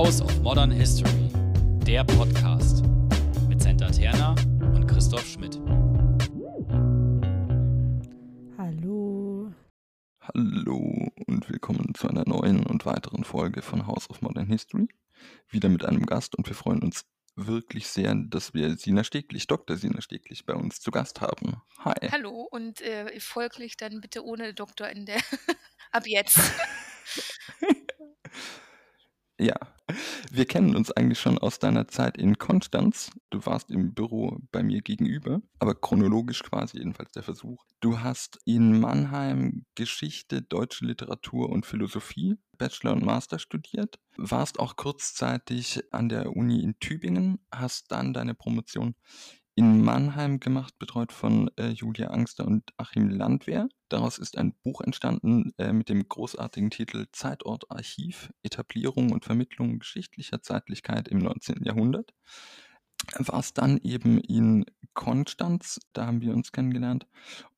House of Modern History, der Podcast mit Senta Terna und Christoph Schmidt. Hallo. Hallo und willkommen zu einer neuen und weiteren Folge von House of Modern History. Wieder mit einem Gast und wir freuen uns wirklich sehr, dass wir Sina Steglich, Dr. Sina Steglich bei uns zu Gast haben. Hi. Hallo und äh, folglich dann bitte ohne Doktor in der ab jetzt. Ja, wir kennen uns eigentlich schon aus deiner Zeit in Konstanz. Du warst im Büro bei mir gegenüber, aber chronologisch quasi jedenfalls der Versuch. Du hast in Mannheim Geschichte, deutsche Literatur und Philosophie, Bachelor und Master studiert, warst auch kurzzeitig an der Uni in Tübingen, hast dann deine Promotion in Mannheim gemacht, betreut von äh, Julia Angster und Achim Landwehr. Daraus ist ein Buch entstanden äh, mit dem großartigen Titel Zeitort Archiv, Etablierung und Vermittlung geschichtlicher Zeitlichkeit im 19. Jahrhundert. Warst dann eben in Konstanz, da haben wir uns kennengelernt,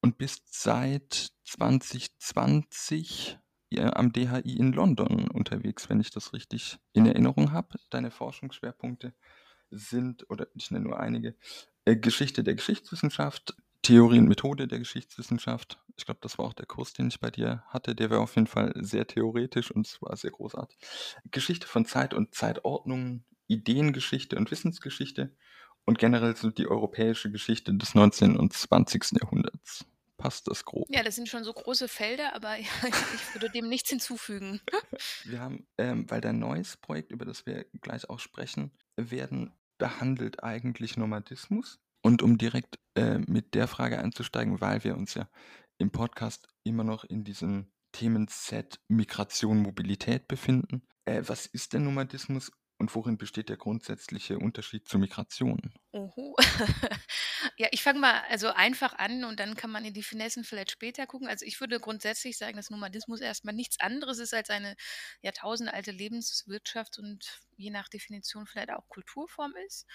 und bist seit 2020 am DHI in London unterwegs, wenn ich das richtig in Erinnerung habe. Deine Forschungsschwerpunkte sind, oder ich nenne nur einige, äh, Geschichte der Geschichtswissenschaft, Theorie und Methode der Geschichtswissenschaft. Ich glaube, das war auch der Kurs, den ich bei dir hatte. Der war auf jeden Fall sehr theoretisch und es war sehr großartig. Geschichte von Zeit und Zeitordnung, Ideengeschichte und Wissensgeschichte und generell so die europäische Geschichte des 19. und 20. Jahrhunderts. Passt das grob? Ja, das sind schon so große Felder, aber ja, ich würde dem nichts hinzufügen. Wir haben, ähm, weil dein neues Projekt, über das wir gleich auch sprechen werden, behandelt eigentlich Nomadismus. Und um direkt äh, mit der Frage einzusteigen, weil wir uns ja im Podcast immer noch in diesem Themenset Migration, Mobilität befinden. Äh, was ist denn Nomadismus und worin besteht der grundsätzliche Unterschied zur Migration? Oho. ja, ich fange mal also einfach an und dann kann man in die Finessen vielleicht später gucken. Also ich würde grundsätzlich sagen, dass Nomadismus erstmal nichts anderes ist als eine jahrtausendalte Lebenswirtschaft und je nach Definition vielleicht auch Kulturform ist.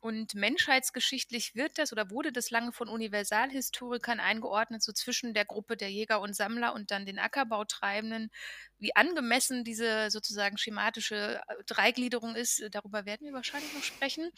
Und menschheitsgeschichtlich wird das oder wurde das lange von Universalhistorikern eingeordnet, so zwischen der Gruppe der Jäger und Sammler und dann den Ackerbautreibenden. Wie angemessen diese sozusagen schematische äh, Dreigliederung ist, äh, darüber werden wir wahrscheinlich noch sprechen.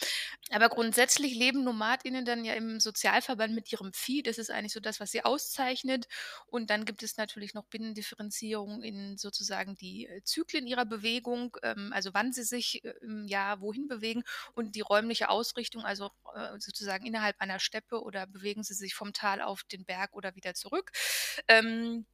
Aber grundsätzlich leben Nomadinnen dann ja im Sozialverband mit ihrem Vieh. Das ist eigentlich so das, was sie auszeichnet. Und dann gibt es natürlich noch Binnendifferenzierung in sozusagen die äh, Zyklen ihrer Bewegung, ähm, also wann sie sich im Jahr wohin bewegen und die räumliche Ausrichtung also äh, sozusagen innerhalb einer Steppe oder bewegen sie sich vom Tal auf den Berg oder wieder zurück. Ähm,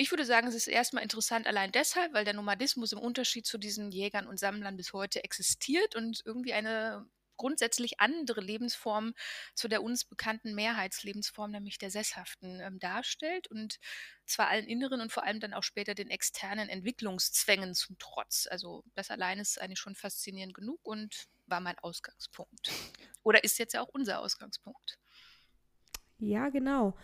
ich würde sagen, es ist erstmal interessant allein deshalb, weil der Nomadismus im Unterschied zu diesen Jägern und Sammlern bis heute existiert und irgendwie eine grundsätzlich andere Lebensform zu der uns bekannten Mehrheitslebensform, nämlich der sesshaften, ähm, darstellt und zwar allen inneren und vor allem dann auch später den externen Entwicklungszwängen zum Trotz. Also das allein ist eigentlich schon faszinierend genug und war mein Ausgangspunkt. Oder ist jetzt ja auch unser Ausgangspunkt. Ja, genau.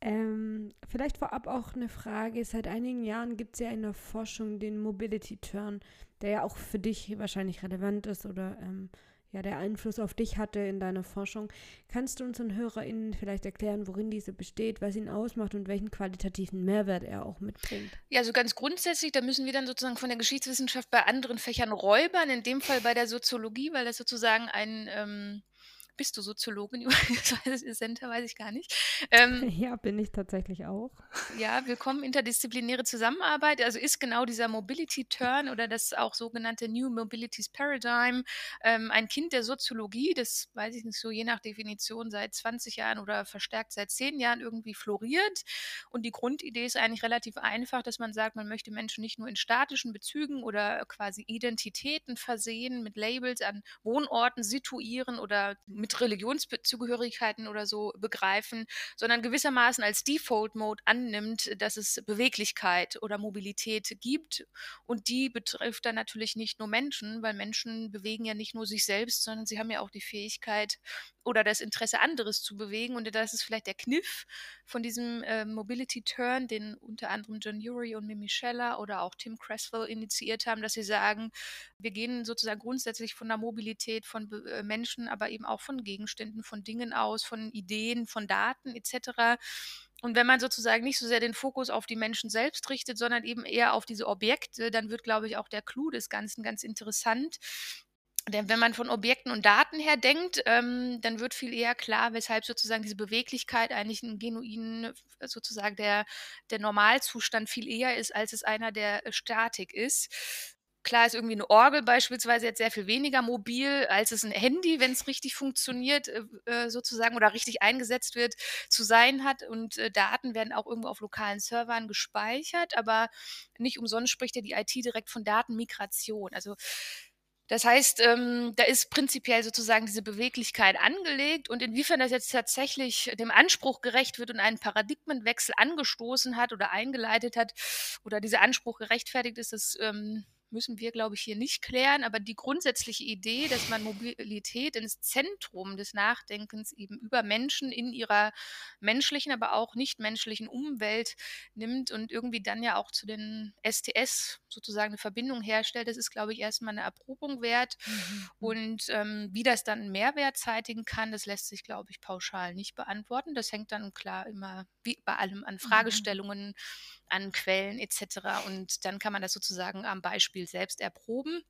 Ähm, vielleicht vorab auch eine Frage. Seit einigen Jahren gibt es ja in der Forschung den Mobility Turn, der ja auch für dich wahrscheinlich relevant ist oder ähm, ja, der Einfluss auf dich hatte in deiner Forschung. Kannst du unseren HörerInnen vielleicht erklären, worin diese besteht, was ihn ausmacht und welchen qualitativen Mehrwert er auch mitbringt? Ja, so ganz grundsätzlich, da müssen wir dann sozusagen von der Geschichtswissenschaft bei anderen Fächern räubern, in dem Fall bei der Soziologie, weil das sozusagen ein ähm, bist du Soziologin? Center weiß ich gar nicht. Ähm, ja, bin ich tatsächlich auch. Ja, willkommen interdisziplinäre Zusammenarbeit. Also ist genau dieser Mobility Turn oder das auch sogenannte New Mobilities Paradigm ähm, ein Kind der Soziologie, das weiß ich nicht so je nach Definition seit 20 Jahren oder verstärkt seit 10 Jahren irgendwie floriert. Und die Grundidee ist eigentlich relativ einfach, dass man sagt, man möchte Menschen nicht nur in statischen Bezügen oder quasi Identitäten versehen, mit Labels an Wohnorten situieren oder mit mit Religionszugehörigkeiten oder so begreifen, sondern gewissermaßen als Default-Mode annimmt, dass es Beweglichkeit oder Mobilität gibt. Und die betrifft dann natürlich nicht nur Menschen, weil Menschen bewegen ja nicht nur sich selbst, sondern sie haben ja auch die Fähigkeit oder das Interesse, anderes zu bewegen. Und das ist vielleicht der Kniff von diesem äh, Mobility Turn, den unter anderem John Urey und Mimi Scheller oder auch Tim Cresswell initiiert haben, dass sie sagen, wir gehen sozusagen grundsätzlich von der Mobilität von äh, Menschen, aber eben auch von Gegenständen, von Dingen aus, von Ideen, von Daten etc Und wenn man sozusagen nicht so sehr den Fokus auf die Menschen selbst richtet, sondern eben eher auf diese Objekte, dann wird, glaube ich, auch der Clou des Ganzen ganz interessant. Denn wenn man von Objekten und Daten her denkt, ähm, dann wird viel eher klar, weshalb sozusagen diese Beweglichkeit eigentlich ein genuinen, sozusagen der, der Normalzustand viel eher ist, als es einer der Statik ist. Klar ist irgendwie eine Orgel beispielsweise jetzt sehr viel weniger mobil, als es ein Handy, wenn es richtig funktioniert, äh, äh, sozusagen oder richtig eingesetzt wird, zu sein hat. Und äh, Daten werden auch irgendwo auf lokalen Servern gespeichert, aber nicht umsonst spricht ja die IT direkt von Datenmigration. Also das heißt, ähm, da ist prinzipiell sozusagen diese Beweglichkeit angelegt und inwiefern das jetzt tatsächlich dem Anspruch gerecht wird und einen Paradigmenwechsel angestoßen hat oder eingeleitet hat oder dieser Anspruch gerechtfertigt ist, das ähm, müssen wir, glaube ich, hier nicht klären. Aber die grundsätzliche Idee, dass man Mobilität ins Zentrum des Nachdenkens eben über Menschen in ihrer menschlichen, aber auch nicht menschlichen Umwelt nimmt und irgendwie dann ja auch zu den STS sozusagen eine Verbindung herstellt, das ist, glaube ich, erstmal eine Erprobung wert. Mhm. mhm. Und ähm, wie das dann einen Mehrwert zeitigen kann, das lässt sich, glaube ich, pauschal nicht beantworten. Das hängt dann klar immer, wie bei allem, an mhm. Fragestellungen. An Quellen etc. Und dann kann man das sozusagen am Beispiel selbst erproben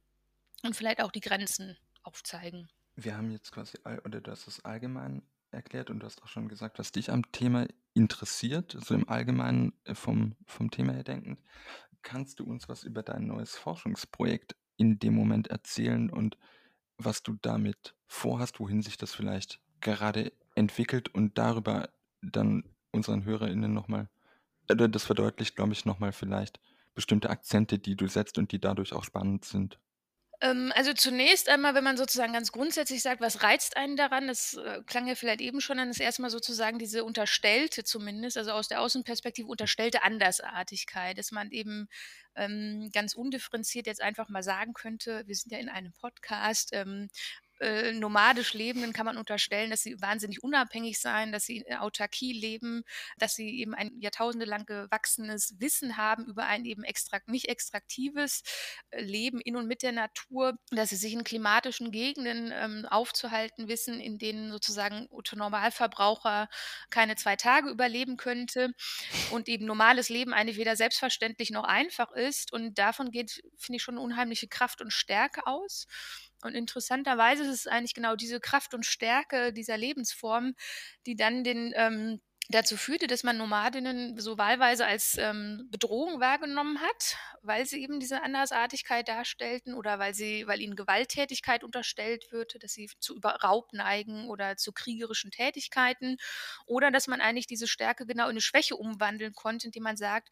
und vielleicht auch die Grenzen aufzeigen. Wir haben jetzt quasi, oder du hast es allgemein erklärt und du hast auch schon gesagt, was dich am Thema interessiert, so im Allgemeinen äh, vom, vom Thema her denkend. Kannst du uns was über dein neues Forschungsprojekt in dem Moment erzählen und was du damit vorhast, wohin sich das vielleicht gerade entwickelt und darüber dann unseren HörerInnen nochmal äh, das verdeutlicht, glaube ich, nochmal vielleicht bestimmte Akzente, die du setzt und die dadurch auch spannend sind. Ähm, also zunächst einmal, wenn man sozusagen ganz grundsätzlich sagt, was reizt einen daran, das äh, klang ja vielleicht eben schon an, ist erstmal sozusagen diese unterstellte zumindest, also aus der Außenperspektive unterstellte Andersartigkeit, dass man eben ähm, ganz undifferenziert jetzt einfach mal sagen könnte, wir sind ja in einem Podcast, ähm, äh, nomadisch Lebenden kann man unterstellen, dass sie wahnsinnig unabhängig sein, dass sie in Autarkie leben, dass sie eben ein jahrtausendelang gewachsenes Wissen haben über ein eben extrakt, nicht extraktives äh, Leben in und mit der Natur, dass sie sich in klimatischen Gegenden ähm, aufzuhalten wissen, in denen sozusagen Normalverbraucher keine zwei Tage überleben könnte und eben normales Leben eigentlich weder selbstverständlich noch einfach ist. Und davon geht, finde ich, schon unheimliche Kraft und Stärke aus. Und interessanterweise ist es eigentlich genau diese Kraft und Stärke dieser Lebensform, die dann den ähm, dazu führte, dass man Nomadinnen so wahlweise als ähm, Bedrohung wahrgenommen hat, weil sie eben diese Andersartigkeit darstellten oder weil sie, weil ihnen Gewalttätigkeit unterstellt wird, dass sie zu Raub neigen oder zu kriegerischen Tätigkeiten. Oder dass man eigentlich diese Stärke genau in eine Schwäche umwandeln konnte, indem man sagt,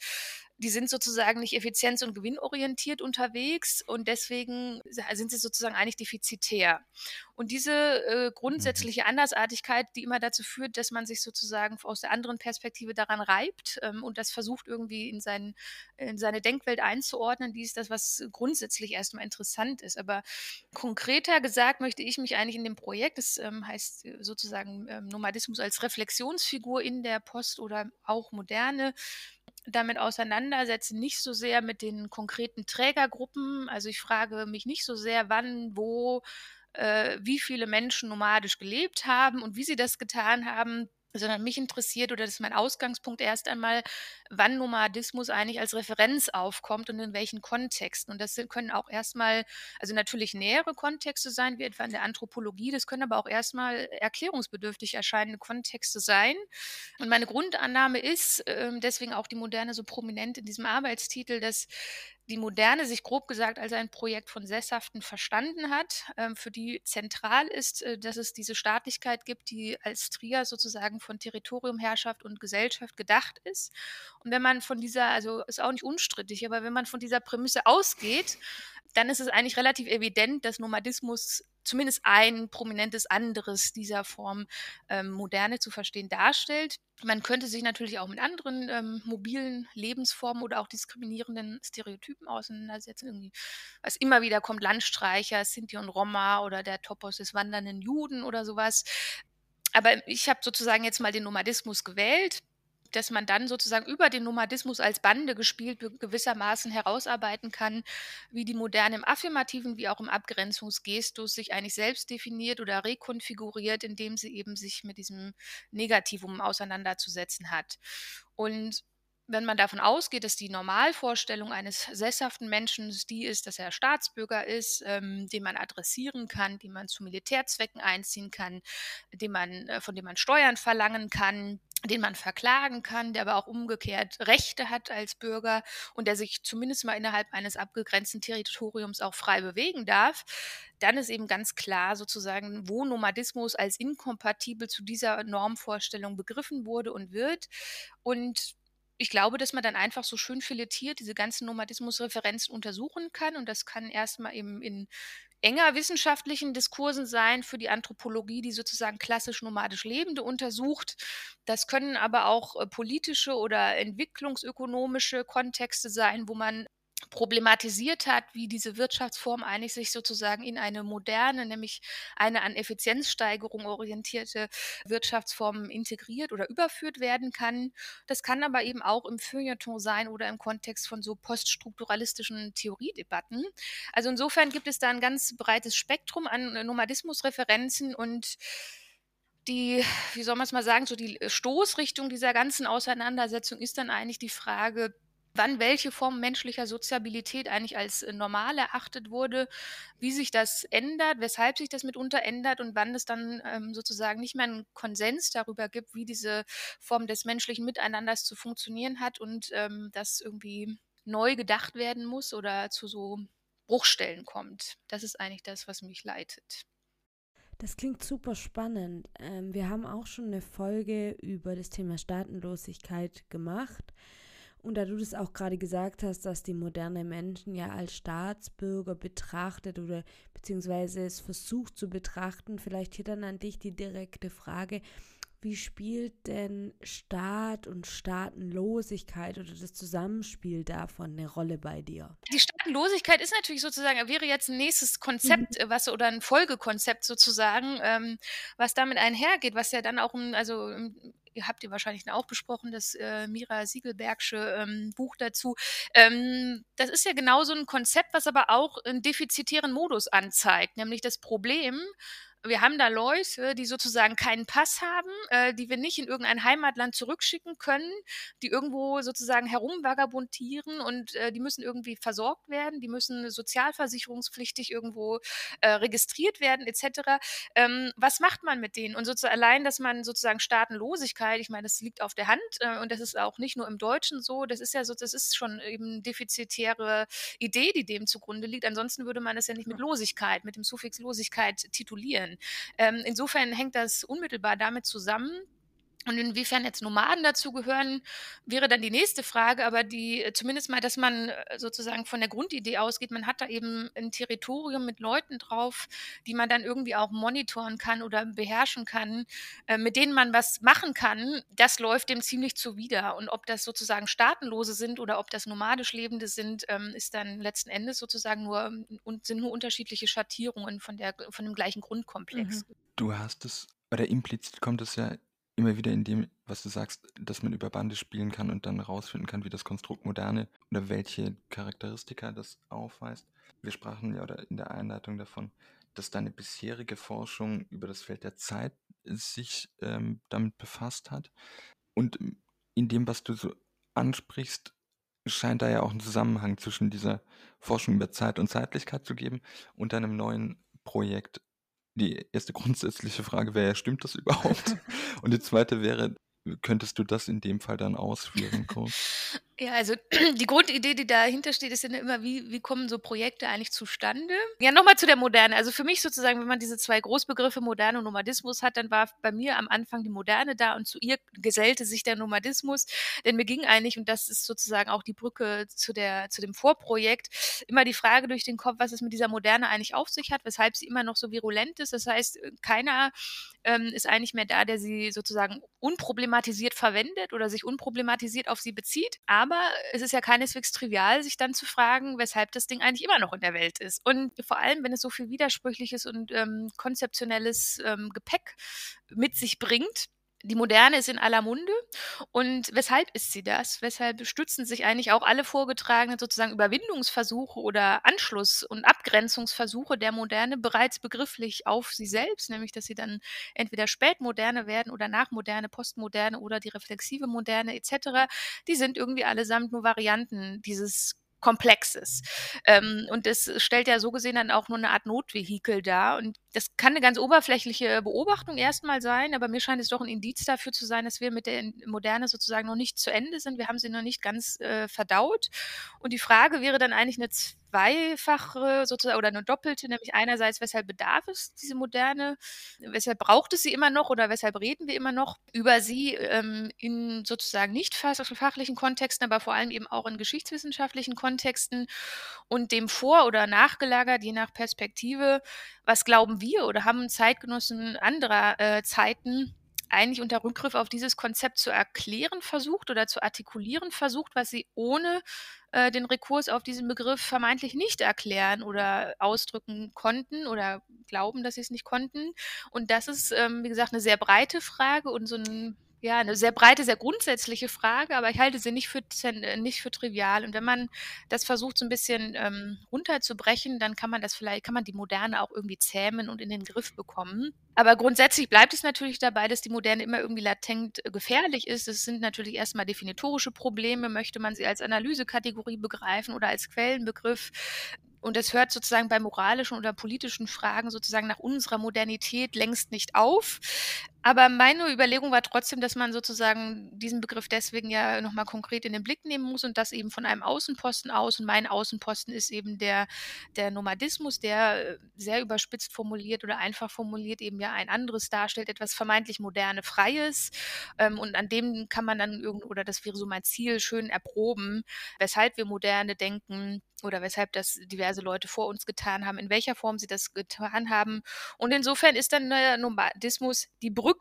die sind sozusagen nicht effizienz- und gewinnorientiert unterwegs und deswegen sind sie sozusagen eigentlich defizitär. Und diese äh, mhm. grundsätzliche Andersartigkeit, die immer dazu führt, dass man sich sozusagen aus der anderen Perspektive daran reibt ähm, und das versucht irgendwie in, seinen, in seine Denkwelt einzuordnen, die ist das, was grundsätzlich erstmal interessant ist. Aber konkreter gesagt möchte ich mich eigentlich in dem Projekt, das ähm, heißt äh, sozusagen ähm, Nomadismus als Reflexionsfigur in der Post- oder auch Moderne, damit auseinandersetzen, nicht so sehr mit den konkreten Trägergruppen. Also ich frage mich nicht so sehr, wann, wo, äh, wie viele Menschen nomadisch gelebt haben und wie sie das getan haben, sondern mich interessiert oder das ist mein Ausgangspunkt erst einmal, wann Nomadismus eigentlich als Referenz aufkommt und in welchen Kontexten. Und das können auch erstmal, also natürlich nähere Kontexte sein, wie etwa in der Anthropologie, das können aber auch erstmal erklärungsbedürftig erscheinende Kontexte sein. Und meine Grundannahme ist, ähm, deswegen auch die Moderne so prominent in diesem Arbeitstitel, dass die Moderne sich grob gesagt als ein Projekt von Sesshaften verstanden hat, ähm, für die zentral ist, äh, dass es diese Staatlichkeit gibt, die als Trier sozusagen von Territorium, Herrschaft und Gesellschaft gedacht ist. Und wenn man von dieser, also ist auch nicht unstrittig, aber wenn man von dieser Prämisse ausgeht, dann ist es eigentlich relativ evident, dass Nomadismus zumindest ein prominentes anderes dieser Form ähm, Moderne zu verstehen darstellt. Man könnte sich natürlich auch mit anderen ähm, mobilen Lebensformen oder auch diskriminierenden Stereotypen auseinandersetzen. Irgendwie, was immer wieder kommt, Landstreicher, Sinti und Roma oder der Topos des wandernden Juden oder sowas. Aber ich habe sozusagen jetzt mal den Nomadismus gewählt dass man dann sozusagen über den Nomadismus als Bande gespielt gewissermaßen herausarbeiten kann, wie die Moderne im affirmativen wie auch im Abgrenzungsgestus sich eigentlich selbst definiert oder rekonfiguriert, indem sie eben sich mit diesem Negativum auseinanderzusetzen hat. Und wenn man davon ausgeht, dass die Normalvorstellung eines sesshaften Menschen die ist, dass er Staatsbürger ist, ähm, den man adressieren kann, den man zu Militärzwecken einziehen kann, den man, äh, von dem man Steuern verlangen kann, den man verklagen kann, der aber auch umgekehrt Rechte hat als Bürger und der sich zumindest mal innerhalb eines abgegrenzten Territoriums auch frei bewegen darf, dann ist eben ganz klar sozusagen, wo Nomadismus als inkompatibel zu dieser Normvorstellung begriffen wurde und wird. Und ich glaube, dass man dann einfach so schön filetiert diese ganzen Nomadismus-Referenzen untersuchen kann. Und das kann erstmal eben in enger wissenschaftlichen Diskursen sein für die Anthropologie, die sozusagen klassisch nomadisch Lebende untersucht. Das können aber auch äh, politische oder entwicklungsökonomische Kontexte sein, wo man problematisiert hat, wie diese Wirtschaftsform eigentlich sich sozusagen in eine moderne, nämlich eine an Effizienzsteigerung orientierte Wirtschaftsform integriert oder überführt werden kann. Das kann aber eben auch im Feuilleton sein oder im Kontext von so poststrukturalistischen Theoriedebatten. Also insofern gibt es da ein ganz breites Spektrum an Nomadismusreferenzen und die, wie soll man es mal sagen, so die Stoßrichtung dieser ganzen Auseinandersetzung ist dann eigentlich die Frage, wann welche Form menschlicher Soziabilität eigentlich als äh, normal erachtet wurde, wie sich das ändert, weshalb sich das mitunter ändert und wann es dann ähm, sozusagen nicht mehr einen Konsens darüber gibt, wie diese Form des menschlichen Miteinanders zu funktionieren hat und ähm, das irgendwie neu gedacht werden muss oder zu so Bruchstellen kommt. Das ist eigentlich das, was mich leitet. Das klingt super spannend. Ähm, wir haben auch schon eine Folge über das Thema Staatenlosigkeit gemacht. Und da du das auch gerade gesagt hast, dass die moderne Menschen ja als Staatsbürger betrachtet oder beziehungsweise es versucht zu betrachten, vielleicht hier dann an dich die direkte Frage, wie spielt denn Staat und Staatenlosigkeit oder das Zusammenspiel davon eine Rolle bei dir? Die Staatenlosigkeit ist natürlich sozusagen, wäre jetzt ein nächstes Konzept, mhm. was oder ein Folgekonzept sozusagen, ähm, was damit einhergeht, was ja dann auch, also ihr habt ihr wahrscheinlich auch besprochen, das äh, Mira Siegelbergsche ähm, Buch dazu. Ähm, das ist ja genau so ein Konzept, was aber auch einen defizitären Modus anzeigt, nämlich das Problem, wir haben da Leute, die sozusagen keinen Pass haben, äh, die wir nicht in irgendein Heimatland zurückschicken können, die irgendwo sozusagen herumvagabundieren und äh, die müssen irgendwie versorgt werden, die müssen sozialversicherungspflichtig irgendwo äh, registriert werden etc. Ähm, was macht man mit denen? Und sozusagen allein, dass man sozusagen Staatenlosigkeit, ich meine, das liegt auf der Hand äh, und das ist auch nicht nur im Deutschen so, das ist ja so, das ist schon eben defizitäre Idee, die dem zugrunde liegt. Ansonsten würde man es ja nicht mit Losigkeit, mit dem Suffix Losigkeit titulieren. Ähm, insofern hängt das unmittelbar damit zusammen, und inwiefern jetzt Nomaden dazu gehören, wäre dann die nächste Frage, aber die äh, zumindest mal, dass man äh, sozusagen von der Grundidee ausgeht, man hat da eben ein Territorium mit Leuten drauf, die man dann irgendwie auch monitoren kann oder beherrschen kann, äh, mit denen man was machen kann, das läuft dem ziemlich zuwider. Und ob das sozusagen Staatenlose sind oder ob das nomadisch Lebende sind, ähm, ist dann letzten Endes sozusagen nur und sind nur unterschiedliche Schattierungen von der von dem gleichen Grundkomplex. Mhm. Du hast es oder implizit kommt es ja immer wieder in dem, was du sagst, dass man über Bande spielen kann und dann rausfinden kann, wie das Konstrukt Moderne oder welche Charakteristika das aufweist. Wir sprachen ja oder in der Einleitung davon, dass deine bisherige Forschung über das Feld der Zeit sich ähm, damit befasst hat. Und in dem, was du so ansprichst, scheint da ja auch ein Zusammenhang zwischen dieser Forschung über Zeit und Zeitlichkeit zu geben und deinem neuen Projekt die erste grundsätzliche Frage wäre stimmt das überhaupt? Und die zweite wäre, könntest du das in dem Fall dann ausführen, kurz? Ja, also die Grundidee, die dahinter steht, ist ja immer, wie, wie kommen so Projekte eigentlich zustande? Ja, nochmal zu der Moderne. Also für mich sozusagen, wenn man diese zwei Großbegriffe Moderne und Nomadismus hat, dann war bei mir am Anfang die Moderne da und zu ihr gesellte sich der Nomadismus. Denn mir ging eigentlich, und das ist sozusagen auch die Brücke zu, der, zu dem Vorprojekt, immer die Frage durch den Kopf, was es mit dieser Moderne eigentlich auf sich hat, weshalb sie immer noch so virulent ist. Das heißt, keiner ähm, ist eigentlich mehr da, der sie sozusagen unproblematisiert verwendet oder sich unproblematisiert auf sie bezieht. Aber aber es ist ja keineswegs trivial, sich dann zu fragen, weshalb das Ding eigentlich immer noch in der Welt ist. Und vor allem, wenn es so viel widersprüchliches und ähm, konzeptionelles ähm, Gepäck mit sich bringt, die Moderne ist in aller Munde. Und weshalb ist sie das? Weshalb stützen sich eigentlich auch alle vorgetragenen sozusagen Überwindungsversuche oder Anschluss- und Abgrenzungsversuche der Moderne bereits begrifflich auf sie selbst, nämlich dass sie dann entweder spätmoderne werden oder nachmoderne, postmoderne oder die reflexive Moderne etc. Die sind irgendwie allesamt nur Varianten dieses Komplexes. Ähm, und das stellt ja so gesehen dann auch nur eine Art Notvehikel dar. Und das kann eine ganz oberflächliche Beobachtung erstmal sein, aber mir scheint es doch ein Indiz dafür zu sein, dass wir mit der Moderne sozusagen noch nicht zu Ende sind. Wir haben sie noch nicht ganz äh, verdaut. Und die Frage wäre dann eigentlich eine zweifache sozusagen oder eine doppelte, nämlich einerseits, weshalb bedarf es diese moderne, weshalb braucht es sie immer noch oder weshalb reden wir immer noch über sie ähm, in sozusagen nicht fachlichen Kontexten, aber vor allem eben auch in geschichtswissenschaftlichen Kontexten und dem vor- oder nachgelagert, je nach Perspektive, was glauben wir oder haben Zeitgenossen anderer äh, Zeiten eigentlich unter Rückgriff auf dieses Konzept zu erklären versucht oder zu artikulieren versucht, was sie ohne äh, den Rekurs auf diesen Begriff vermeintlich nicht erklären oder ausdrücken konnten oder glauben, dass sie es nicht konnten. Und das ist, ähm, wie gesagt, eine sehr breite Frage und so ein ja, eine sehr breite, sehr grundsätzliche Frage, aber ich halte sie nicht für, äh, nicht für trivial. Und wenn man das versucht, so ein bisschen ähm, runterzubrechen, dann kann man das vielleicht, kann man die Moderne auch irgendwie zähmen und in den Griff bekommen. Aber grundsätzlich bleibt es natürlich dabei, dass die Moderne immer irgendwie latent äh, gefährlich ist. Es sind natürlich erstmal definitorische Probleme. Möchte man sie als Analysekategorie begreifen oder als Quellenbegriff? Und es hört sozusagen bei moralischen oder politischen Fragen sozusagen nach unserer Modernität längst nicht auf. Aber meine Überlegung war trotzdem, dass man sozusagen diesen Begriff deswegen ja nochmal konkret in den Blick nehmen muss und das eben von einem Außenposten aus. Und mein Außenposten ist eben der, der Nomadismus, der äh, sehr überspitzt formuliert oder einfach formuliert eben ja ein anderes darstellt, etwas vermeintlich moderne, freies. Ähm, und an dem kann man dann irgend, oder das wäre so mein Ziel, schön erproben, weshalb wir moderne denken, oder weshalb das diverse Leute vor uns getan haben, in welcher Form sie das getan haben. Und insofern ist dann der Nomadismus die Brücke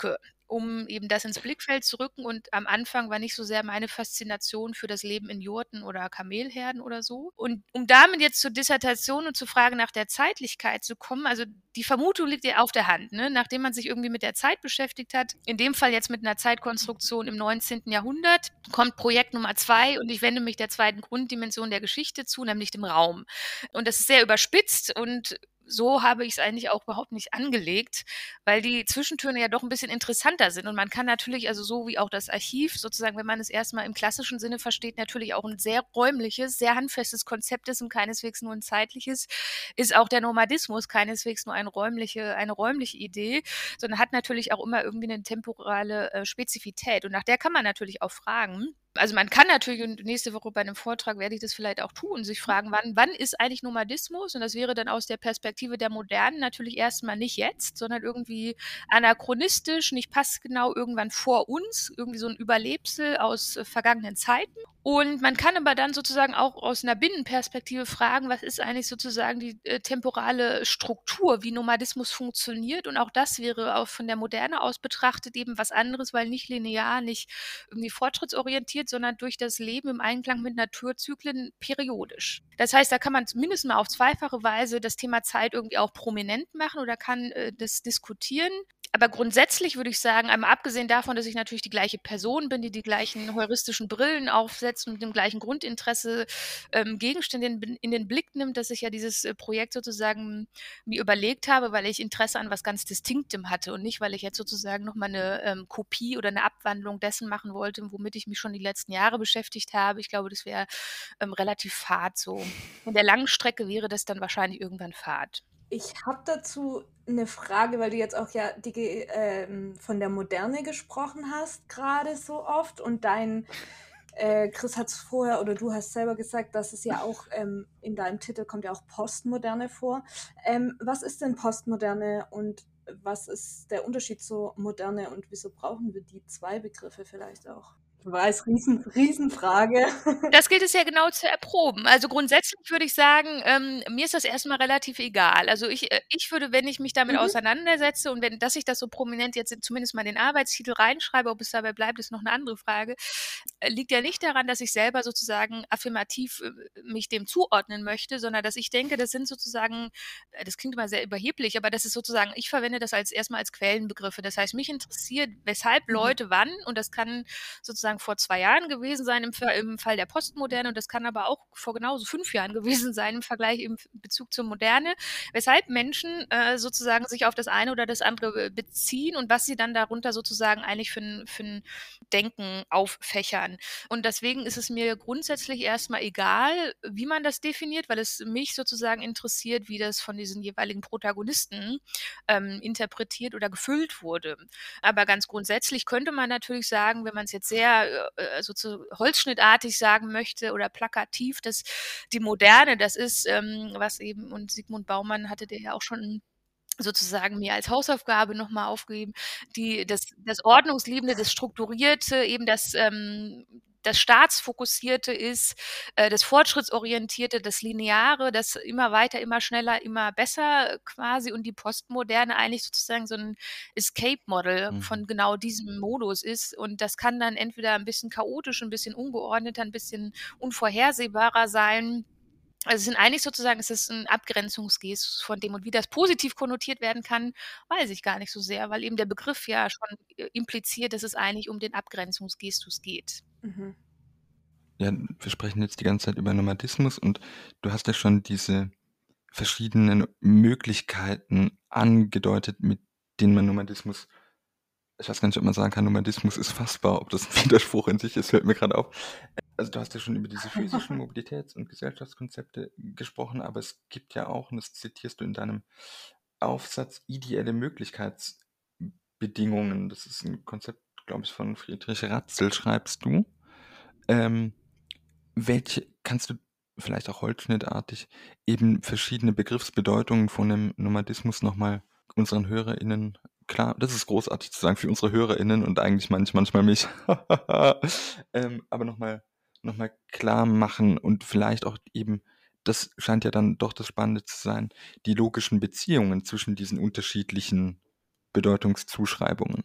um eben das ins Blickfeld zu rücken. Und am Anfang war nicht so sehr meine Faszination für das Leben in Jurten oder Kamelherden oder so. Und um damit jetzt zur Dissertation und zur Frage nach der Zeitlichkeit zu kommen, also die Vermutung liegt ja auf der Hand, ne? nachdem man sich irgendwie mit der Zeit beschäftigt hat, in dem Fall jetzt mit einer Zeitkonstruktion im 19. Jahrhundert, kommt Projekt Nummer zwei und ich wende mich der zweiten Grunddimension der Geschichte zu, nämlich dem Raum. Und das ist sehr überspitzt und so habe ich es eigentlich auch überhaupt nicht angelegt, weil die Zwischentüren ja doch ein bisschen interessanter sind. Und man kann natürlich, also so wie auch das Archiv, sozusagen, wenn man es erstmal im klassischen Sinne versteht, natürlich auch ein sehr räumliches, sehr handfestes Konzept ist und keineswegs nur ein zeitliches, ist auch der Nomadismus keineswegs nur eine räumliche, eine räumliche Idee, sondern hat natürlich auch immer irgendwie eine temporale äh, Spezifität. Und nach der kann man natürlich auch fragen also man kann natürlich, und nächste Woche bei einem Vortrag werde ich das vielleicht auch tun, sich fragen, wann, wann ist eigentlich Nomadismus? Und das wäre dann aus der Perspektive der Modernen natürlich erstmal nicht jetzt, sondern irgendwie anachronistisch, nicht passgenau irgendwann vor uns, irgendwie so ein Überlebsel aus äh, vergangenen Zeiten. Und man kann aber dann sozusagen auch aus einer Binnenperspektive fragen, was ist eigentlich sozusagen die äh, temporale Struktur, wie Nomadismus funktioniert. Und auch das wäre auch von der Moderne aus betrachtet eben was anderes, weil nicht linear, nicht irgendwie fortschrittsorientiert, sondern durch das Leben im Einklang mit Naturzyklen periodisch. Das heißt, da kann man mindestens mal auf zweifache Weise das Thema Zeit irgendwie auch prominent machen oder kann äh, das diskutieren aber grundsätzlich würde ich sagen, einmal abgesehen davon, dass ich natürlich die gleiche Person bin, die die gleichen heuristischen Brillen aufsetzt und mit dem gleichen Grundinteresse ähm, Gegenstände in, in, den Blick nimmt, dass ich ja dieses äh, Projekt sozusagen mir überlegt habe, weil ich Interesse an was ganz Distinktem hatte und nicht, weil ich jetzt sozusagen nochmal eine ähm, Kopie oder eine Abwandlung dessen machen wollte, womit ich mich schon die letzten Jahre beschäftigt habe. Ich glaube, das wäre ähm, relativ fad so. In der langen Strecke wäre das dann wahrscheinlich irgendwann fad. Ich habe dazu eine Frage, weil du jetzt auch ja die, ähm, von der Moderne gesprochen hast, gerade so oft. Und dein, äh, Chris hat es vorher oder du hast selber gesagt, dass es ja auch ähm, in deinem Titel kommt ja auch Postmoderne vor. Ähm, was ist denn Postmoderne und was ist der Unterschied zur Moderne und wieso brauchen wir die zwei Begriffe vielleicht auch? Weiß, riesen, Riesenfrage. Das gilt es ja genau zu erproben. Also grundsätzlich würde ich sagen, ähm, mir ist das erstmal relativ egal. Also ich, äh, ich würde, wenn ich mich damit mhm. auseinandersetze und wenn, dass ich das so prominent jetzt zumindest mal in den Arbeitstitel reinschreibe, ob es dabei bleibt, ist noch eine andere Frage. liegt ja nicht daran, dass ich selber sozusagen affirmativ äh, mich dem zuordnen möchte, sondern dass ich denke, das sind sozusagen, äh, das klingt immer sehr überheblich, aber das ist sozusagen, ich verwende das als erstmal als Quellenbegriffe. Das heißt, mich interessiert, weshalb mhm. Leute wann, und das kann sozusagen vor zwei Jahren gewesen sein im, im Fall der Postmoderne, und das kann aber auch vor genauso fünf Jahren gewesen sein im Vergleich im Bezug zur Moderne, weshalb Menschen äh, sozusagen sich auf das eine oder das andere beziehen und was sie dann darunter sozusagen eigentlich für, für ein Denken auffächern. Und deswegen ist es mir grundsätzlich erstmal egal, wie man das definiert, weil es mich sozusagen interessiert, wie das von diesen jeweiligen Protagonisten ähm, interpretiert oder gefüllt wurde. Aber ganz grundsätzlich könnte man natürlich sagen, wenn man es jetzt sehr äh, so holzschnittartig sagen möchte oder plakativ, dass die Moderne, das ist, ähm, was eben, und Sigmund Baumann hatte der ja auch schon sozusagen mir als Hausaufgabe nochmal aufgegeben, die, das, das Ordnungsliebende, das Strukturierte, eben das, ähm, das Staatsfokussierte ist, äh, das Fortschrittsorientierte, das Lineare, das immer weiter, immer schneller, immer besser quasi und die Postmoderne eigentlich sozusagen so ein Escape-Model mhm. von genau diesem Modus ist. Und das kann dann entweder ein bisschen chaotisch, ein bisschen ungeordneter, ein bisschen unvorhersehbarer sein also es sind eigentlich sozusagen, es ist ein Abgrenzungsgestus von dem und wie das positiv konnotiert werden kann, weiß ich gar nicht so sehr, weil eben der Begriff ja schon äh, impliziert, dass es eigentlich um den Abgrenzungsgestus geht. Mhm. Ja, wir sprechen jetzt die ganze Zeit über Nomadismus und du hast ja schon diese verschiedenen Möglichkeiten angedeutet, mit denen man Nomadismus ich weiß gar nicht, ob man sagen kann, Nomadismus ist fassbar, ob das ein Widerspruch in sich ist, fällt mir gerade auf. Also du hast ja schon über diese physischen Mobilitäts- und Gesellschaftskonzepte gesprochen, aber es gibt ja auch, und das zitierst du in deinem Aufsatz, ideelle Möglichkeitsbedingungen. Das ist ein Konzept, glaube ich, von Friedrich Ratzel, schreibst du. Ähm, welche, kannst du vielleicht auch holzschnittartig eben verschiedene Begriffsbedeutungen von dem Nomadismus nochmal unseren HörerInnen klar, das ist großartig zu sagen für unsere HörerInnen und eigentlich manch, manchmal mich. ähm, aber nochmal noch mal klar machen und vielleicht auch eben, das scheint ja dann doch das Spannende zu sein, die logischen Beziehungen zwischen diesen unterschiedlichen Bedeutungszuschreibungen.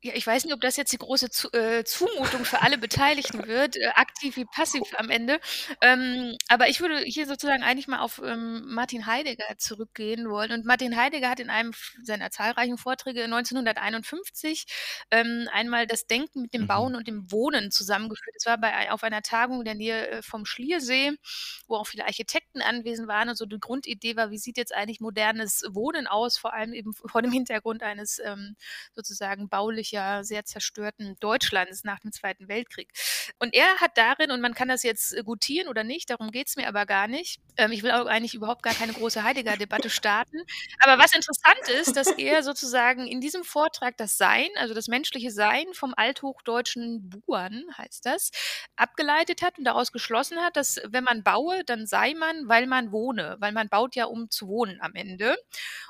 Ja, ich weiß nicht, ob das jetzt die große Zu äh, Zumutung für alle Beteiligten wird, äh, aktiv wie passiv am Ende. Ähm, aber ich würde hier sozusagen eigentlich mal auf ähm, Martin Heidegger zurückgehen wollen. Und Martin Heidegger hat in einem seiner zahlreichen Vorträge 1951 ähm, einmal das Denken mit dem mhm. Bauen und dem Wohnen zusammengeführt. Es war bei, auf einer Tagung in der Nähe äh, vom Schliersee, wo auch viele Architekten anwesend waren. Und so die Grundidee war, wie sieht jetzt eigentlich modernes Wohnen aus, vor allem eben vor dem Hintergrund eines ähm, sozusagen baulichen ja sehr zerstörten Deutschlands nach dem Zweiten Weltkrieg. Und er hat darin, und man kann das jetzt äh, gutieren oder nicht, darum geht es mir aber gar nicht. Ähm, ich will auch eigentlich überhaupt gar keine große Heidegger-Debatte starten. Aber was interessant ist, dass er sozusagen in diesem Vortrag das Sein, also das menschliche Sein vom althochdeutschen Buan, heißt das, abgeleitet hat und daraus geschlossen hat, dass wenn man baue, dann sei man, weil man wohne, weil man baut ja, um zu wohnen am Ende.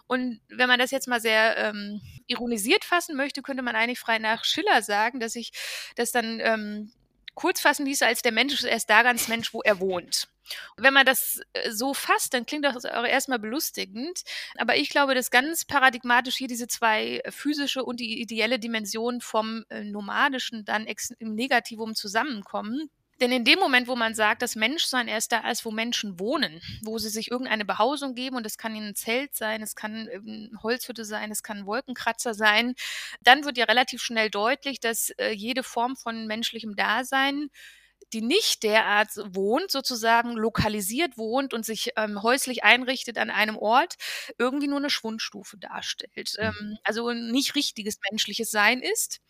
Und wenn man das jetzt mal sehr ähm, ironisiert fassen möchte, könnte man eigentlich frei nach Schiller sagen, dass ich das dann ähm, kurz fassen ließe, als der Mensch ist erst da ganz Mensch, wo er wohnt. Und wenn man das äh, so fasst, dann klingt das auch erstmal belustigend. Aber ich glaube, dass ganz paradigmatisch hier diese zwei physische und die ideelle Dimension vom äh, Nomadischen dann im Negativum zusammenkommen. Denn in dem Moment, wo man sagt, das Menschsein erst da ist, wo Menschen wohnen, wo sie sich irgendeine Behausung geben, und es kann ein Zelt sein, es kann eine Holzhütte sein, es kann ein Wolkenkratzer sein, dann wird ja relativ schnell deutlich, dass äh, jede Form von menschlichem Dasein die nicht derart wohnt, sozusagen lokalisiert wohnt und sich ähm, häuslich einrichtet an einem Ort, irgendwie nur eine Schwundstufe darstellt. Mhm. Ähm, also nicht richtiges menschliches Sein ist.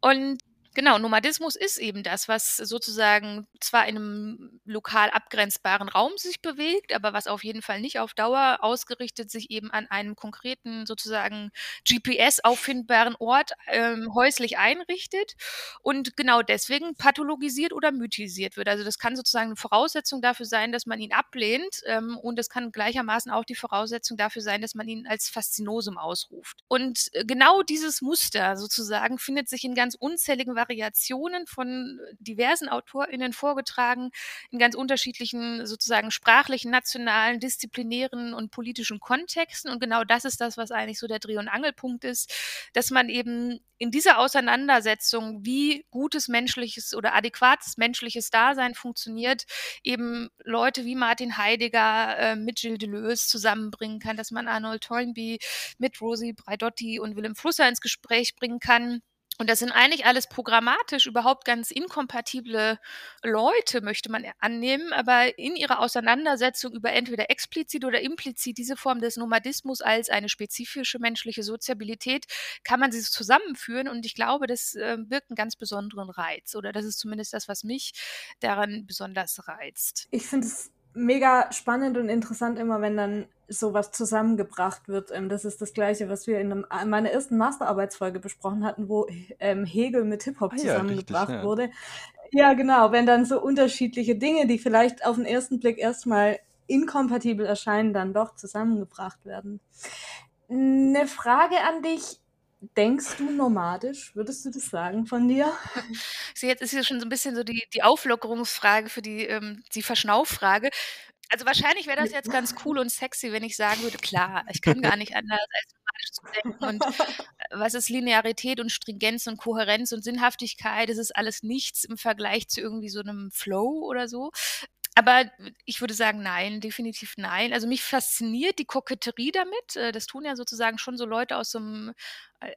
Und Genau, Nomadismus ist eben das, was sozusagen zwar in einem lokal abgrenzbaren Raum sich bewegt, aber was auf jeden Fall nicht auf Dauer ausgerichtet sich eben an einem konkreten sozusagen GPS auffindbaren Ort ähm, häuslich einrichtet und genau deswegen pathologisiert oder mythisiert wird. Also das kann sozusagen eine Voraussetzung dafür sein, dass man ihn ablehnt ähm, und es kann gleichermaßen auch die Voraussetzung dafür sein, dass man ihn als Faszinosum ausruft. Und äh, genau dieses Muster sozusagen findet sich in ganz unzähligen Varianten Variationen von diversen AutorInnen vorgetragen, in ganz unterschiedlichen sozusagen sprachlichen, nationalen, disziplinären und politischen Kontexten. Und genau das ist das, was eigentlich so der Dreh- und Angelpunkt ist, dass man eben in dieser Auseinandersetzung, wie gutes menschliches oder adäquates menschliches Dasein funktioniert, eben Leute wie Martin Heidegger äh, mit Gilles Deleuze zusammenbringen kann, dass man Arnold Toynbee mit Rosi Braidotti und Willem Flusser ins Gespräch bringen kann. Und das sind eigentlich alles programmatisch überhaupt ganz inkompatible Leute, möchte man annehmen, aber in ihrer Auseinandersetzung über entweder explizit oder implizit diese Form des Nomadismus als eine spezifische menschliche Soziabilität kann man sie zusammenführen und ich glaube, das äh, birgt einen ganz besonderen Reiz oder das ist zumindest das, was mich daran besonders reizt. Ich finde es mega spannend und interessant immer, wenn dann sowas zusammengebracht wird. Ähm, das ist das Gleiche, was wir in, einem, in meiner ersten Masterarbeitsfolge besprochen hatten, wo ähm, Hegel mit Hip-Hop ah, zusammengebracht ja, richtig, ja. wurde. Ja, genau, wenn dann so unterschiedliche Dinge, die vielleicht auf den ersten Blick erstmal inkompatibel erscheinen, dann doch zusammengebracht werden. Eine Frage an dich. Denkst du nomadisch? Würdest du das sagen von dir? Jetzt ist hier schon so ein bisschen so die, die Auflockerungsfrage für die, ähm, die Verschnaufrage. Also wahrscheinlich wäre das jetzt ganz cool und sexy, wenn ich sagen würde, klar, ich kann gar nicht anders als nomadisch zu denken. Und äh, was ist Linearität und Stringenz und Kohärenz und Sinnhaftigkeit? Das ist alles nichts im Vergleich zu irgendwie so einem Flow oder so. Aber ich würde sagen, nein, definitiv nein. Also mich fasziniert die Koketterie damit. Äh, das tun ja sozusagen schon so Leute aus so einem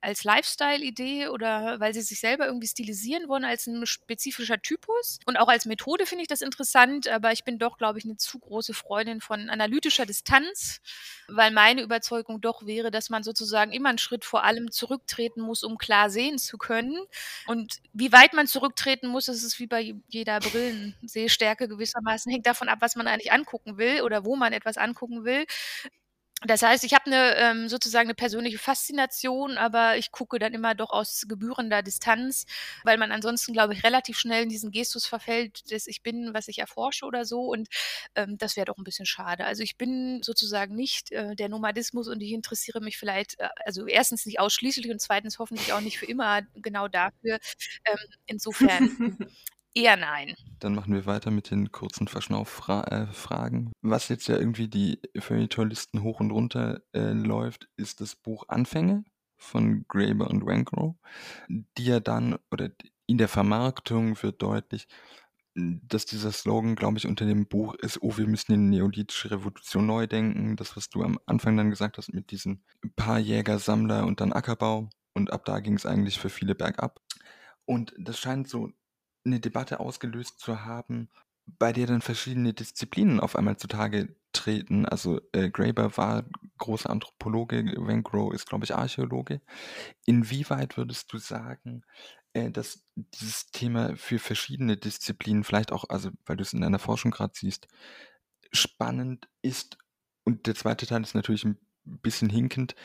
als Lifestyle-Idee oder weil sie sich selber irgendwie stilisieren wollen als ein spezifischer Typus. Und auch als Methode finde ich das interessant, aber ich bin doch, glaube ich, eine zu große Freundin von analytischer Distanz, weil meine Überzeugung doch wäre, dass man sozusagen immer einen Schritt vor allem zurücktreten muss, um klar sehen zu können. Und wie weit man zurücktreten muss, das ist wie bei jeder Brillensehstärke gewissermaßen, hängt davon ab, was man eigentlich angucken will oder wo man etwas angucken will. Das heißt, ich habe eine ähm, sozusagen eine persönliche Faszination, aber ich gucke dann immer doch aus gebührender Distanz, weil man ansonsten, glaube ich, relativ schnell in diesen Gestus verfällt, dass ich bin, was ich erforsche oder so. Und ähm, das wäre doch ein bisschen schade. Also ich bin sozusagen nicht äh, der Nomadismus und ich interessiere mich vielleicht, äh, also erstens nicht ausschließlich und zweitens hoffentlich auch nicht für immer genau dafür. Ähm, insofern Eher nein. Dann machen wir weiter mit den kurzen Verschnauf-Fragen. Äh, Was jetzt ja irgendwie die Feuilletonlisten hoch und runter äh, läuft, ist das Buch Anfänge von Graeber und Wancrow, die ja dann, oder in der Vermarktung wird deutlich, dass dieser Slogan, glaube ich, unter dem Buch ist, oh, wir müssen die neolithische Revolution neu denken. Das, was du am Anfang dann gesagt hast mit diesen paar Jäger, Sammler und dann Ackerbau. Und ab da ging es eigentlich für viele bergab. Und das scheint so eine Debatte ausgelöst zu haben, bei der dann verschiedene Disziplinen auf einmal zutage treten. Also äh, Graeber war großer Anthropologe, Wancrow ist, glaube ich, Archäologe. Inwieweit würdest du sagen, äh, dass dieses Thema für verschiedene Disziplinen, vielleicht auch, also weil du es in deiner Forschung gerade siehst, spannend ist? Und der zweite Teil ist natürlich ein bisschen hinkend.